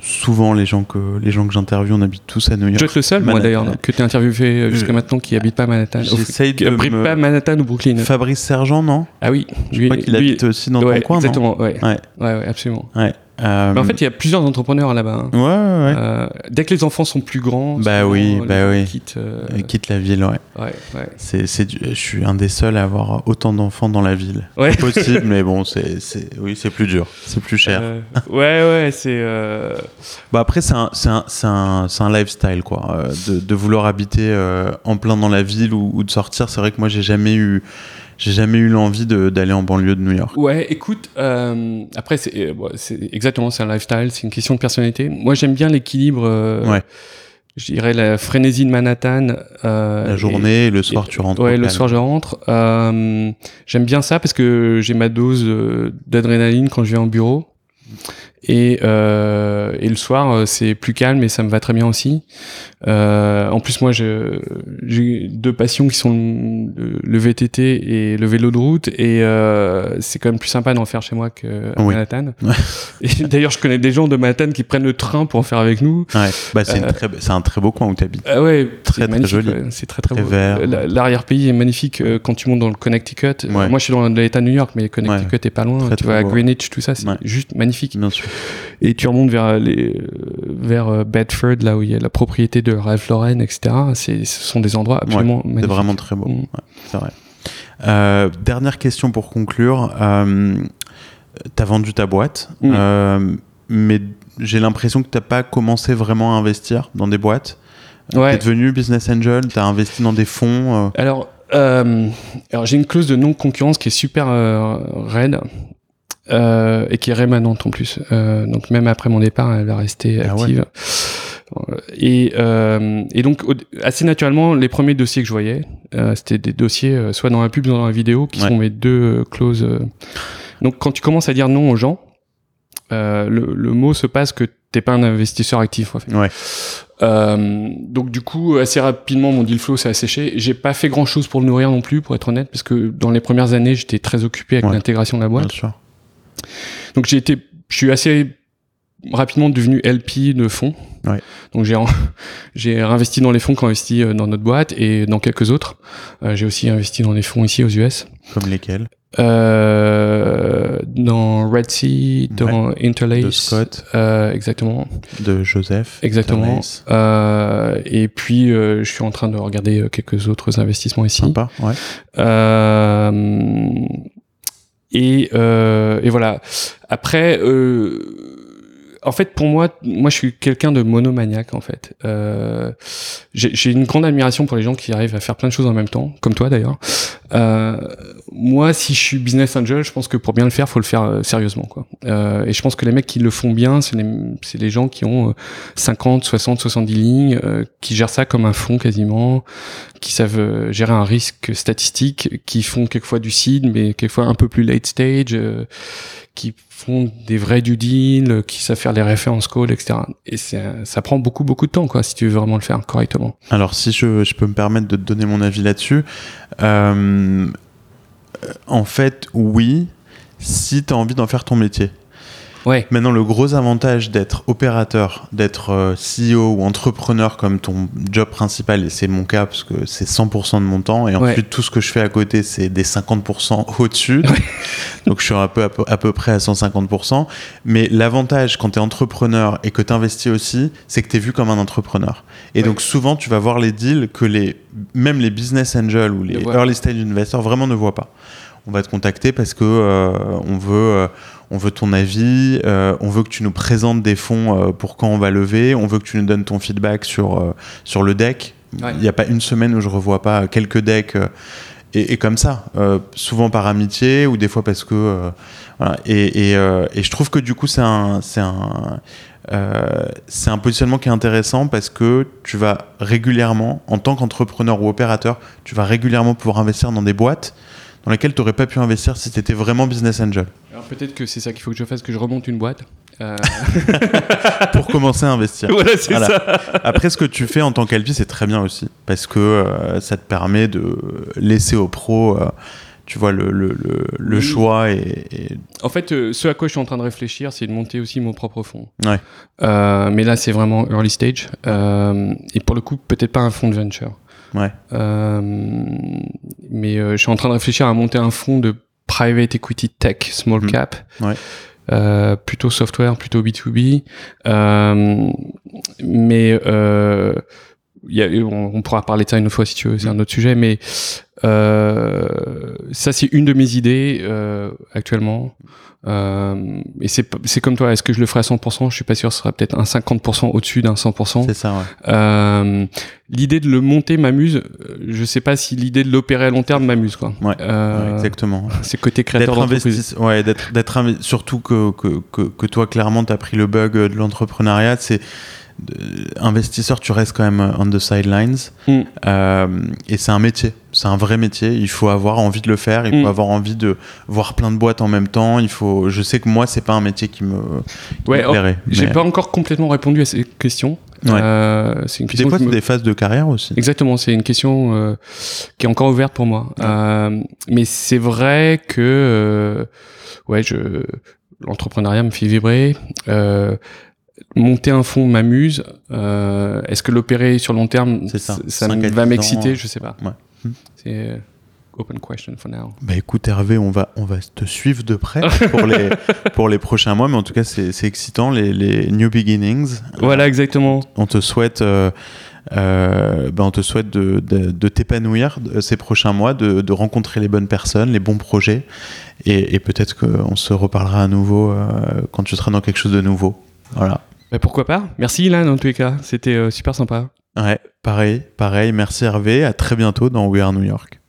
souvent les gens que les gens que j'interviewe, on habite tous à New Je York. dois être le seul, moi d'ailleurs, que tu as interviewé jusqu'à Je- maintenant qui habite pas à Manhattan. J'essaye de me- pas Manhattan ou Brooklyn. Fabrice Sergent, non? Ah oui, Je crois qu'il habite aussi dans ouais, ton coin, non? exactement, ouais. Ouais. ouais, ouais, absolument. Ouais. Euh, Mais en fait, il y a plusieurs entrepreneurs là-bas. hein. ouais, ouais, ouais. Euh, dès que les enfants sont plus grands, Bah souvent, oui, bah oui. quittent, euh, Il quitte la ville, ouais. ouais, ouais. C'est, c'est, du- je suis un des seuls à avoir autant d'enfants dans la ville. Ouais. Possible, mais bon, c'est, c'est, oui, c'est plus dur, c'est plus cher. Ouais, ouais, c'est. Bah après, c'est un, c'est un, c'est un, c'est un lifestyle, quoi. de, de vouloir habiter en plein dans la ville ou, ou de sortir. C'est vrai que moi, j'ai jamais eu, j'ai jamais eu l'envie d'aller en banlieue de New York. Ouais, écoute, euh, après, c'est euh, bon, exactement, c'est un lifestyle, c'est une question de personnalité. Moi, j'aime bien l'équilibre. euh, Ouais. je dirais la frénésie de Manhattan. Euh, la journée, et, le soir tu rentres. Ouais, le soir je rentre. Euh, J'aime bien ça parce que j'ai ma dose d'adrénaline quand je vais en bureau. Et, euh, et le soir, c'est plus calme et ça me va très bien aussi. Euh, en plus, moi, j'ai deux passions qui sont le, VTT et le vélo de route. Et euh, c'est quand même plus sympa d'en faire chez moi qu'à Manhattan. D'ailleurs, je connais des gens de Manhattan qui prennent le train pour en faire avec nous. Ouais. Bah, c'est euh, un très beau coin où tu habites. Ah ouais, très, très joli. C'est très très, beau. L'arrière-pays est magnifique euh, quand tu montes dans le Connecticut. moi, je suis dans l'État de New York, mais Connecticut est pas loin. tu vois, à Greenwich, tout ça, c'est juste magnifique. Bien sûr. Et tu remontes vers les vers Bedford, là où il y a la propriété de Ralph Lauren, etc. Ce sont des endroits absolument magnifiques. C'est vraiment très beau. Mm. c'est vrai. Euh, dernière question pour conclure. Euh, tu as vendu ta boîte, euh, mais j'ai l'impression que tu n'as pas commencé vraiment à investir dans des boîtes. Ouais. Tu es devenu business angel, tu as investi dans des fonds. Alors, alors j'ai une clause de non-concurrence qui est super raide. et qui est rémanente en plus. donc même après mon départ, elle va rester ah active. Et, euh, et donc assez naturellement, les premiers dossiers que je voyais, euh, c'était des dossiers euh, soit dans la pub, soit dans la vidéo, qui sont mes deux clauses. Donc quand tu commences à dire non aux gens, le, le, mot se passe que t'es pas un investisseur actif en fait. Ouais. Euh, donc du coup assez rapidement mon deal flow s'est asséché. J'ai pas fait grand chose pour le nourrir non plus pour être honnête parce que dans les premières années j'étais très occupé avec l'intégration de la boîte. Bien sûr. Donc j'ai été, je suis assez rapidement devenu LP de fonds. Ouais. Donc j'ai j'ai investi dans les fonds qui ont investi euh, dans notre boîte et dans quelques autres. Euh, j'ai aussi investi dans les fonds ici aux US. Comme lesquels? Euh, Dans Red Sea, dans Interlace. De Scott. Euh, exactement. De Joseph. Exactement. Euh, et puis je suis en train de regarder quelques autres investissements ici. Sympa, ouais. et, et voilà. Après. Euh, en fait, pour moi, moi, je suis quelqu'un de monomaniaque, en fait. Euh, j'ai une grande admiration pour les gens qui arrivent à faire plein de choses en même temps, comme toi d'ailleurs. Euh, moi, si je suis business angel, je pense que pour bien le faire, faut le faire euh, sérieusement, quoi. Euh, et je pense que les mecs qui le font bien, c'est les, les, gens qui ont 50, 60, 70 lignes, euh, qui gèrent ça comme un fond quasiment, qui savent euh, gérer un risque statistique, qui font quelquefois du seed, mais quelquefois un peu plus late stage, qui font des vrais due deals, qui savent faire les références calls, etc. Et ça prend beaucoup, beaucoup de temps, quoi, si tu veux vraiment le faire correctement. Alors, si je, je peux me permettre de te donner mon avis là-dessus, euh, en fait, oui, si tu as envie d'en faire ton métier. Maintenant, le gros avantage d'être opérateur, d'être euh, CEO ou entrepreneur comme ton job principal, et c'est mon cas parce que c'est 100% de mon temps, et ensuite tout ce que je fais à côté, c'est des 50% au-dessus. Donc je suis un peu, à, peu, près à 150%. Mais l'avantage quand tu es entrepreneur et que tu investis aussi, c'est que tu es vu comme un entrepreneur. Et donc souvent, tu vas voir les deals que les, même les business angels ou les early stage investors vraiment ne voient pas on va te contacter parce que euh, on veut euh, on veut ton avis, euh, on veut que tu nous présentes des fonds pour quand on va lever, on veut que tu nous donnes ton feedback sur sur le deck. Il n'y a pas une semaine où je revois pas quelques decks et, comme ça, souvent par amitié ou des fois parce que voilà. et, et, je trouve que du coup c'est un c'est un c'est un positionnement qui est intéressant parce que tu vas régulièrement, en tant qu'entrepreneur ou opérateur, tu vas régulièrement pouvoir investir dans des boîtes dans laquelle tu n'aurais pas pu investir si tu étais vraiment business angel Alors peut-être que c'est ça qu'il faut que je fasse, que je remonte une boîte. Euh. Pour commencer à investir. Voilà, c'est ça. Après, ce que tu fais en tant qu'alpi, c'est très bien aussi, parce que euh, ça te permet de laisser aux pros... Euh, tu vois le, le, le, choix et, en fait ce à quoi je suis en train de réfléchir c'est de monter aussi mon propre fonds ouais. mais là c'est vraiment early stage et pour le coup peut-être pas un fonds de venture Ouais. Euh, mais euh, je suis en train de réfléchir à monter un fonds de private equity tech small mm. cap. Ouais. Euh, plutôt software, plutôt B2B. Euh, mais euh, y a, on, on, pourra parler de ça une autre fois si tu veux, c'est un autre sujet. Mais euh, ça, c'est une de mes idées euh, actuellement. Euh, et c'est comme toi, est-ce que je le ferai à 100% Je suis pas sûr, ce sera peut-être un 50% au-dessus d'un 100%. C'est ça, ouais. Euh, l'idée de le monter m'amuse. Je sais pas si l'idée de l'opérer à long terme m'amuse, quoi. Ouais, euh, exactement. C'est côté créateur d'entreprise. Ouais, d'être, d'être surtout que, que, que, que, toi, clairement, tu as pris le bug de l'entrepreneuriat. C'est investisseur, tu restes quand même on the sidelines. Mm. Euh, et c'est un métier, c'est un vrai métier. Il faut avoir envie de le faire, il Mm. faut avoir envie de voir plein de boîtes en même temps. Il faut, je sais que moi, c'est pas un métier qui me, qui Ouais, me oh. J'ai mais- pas encore complètement répondu à cette question. Ouais. Euh, c'est une Puis des question fois, me- des phases de carrière aussi. Exactement, c'est une question euh, qui est encore ouverte pour moi. Euh, mais c'est vrai que euh, ouais, je l'entrepreneuriat me fait vibrer. Euh, monter un fonds m'amuse. Euh, Est-ce que l'opérer sur long terme, ça. va m'exciter ans. Je sais pas. Ouais. Hmm. C'est euh, open question for now. Bah écoute Hervé, on va, on va te suivre de près pour les, pour les prochains mois, mais en tout cas c'est excitant, les, les new beginnings. Voilà, exactement. On te souhaite, euh, euh, bah, on te souhaite de, de, de t'épanouir euh, ces prochains mois, de, de rencontrer les bonnes personnes, les bons projets, et, et peut-être qu'on se reparlera à nouveau euh, quand tu seras dans quelque chose de nouveau. Voilà. Bah, pourquoi pas Merci Ilan en tous les cas, c'était euh, super sympa. Ouais, pareil, pareil. Merci Hervé, à très bientôt dans We Are New York.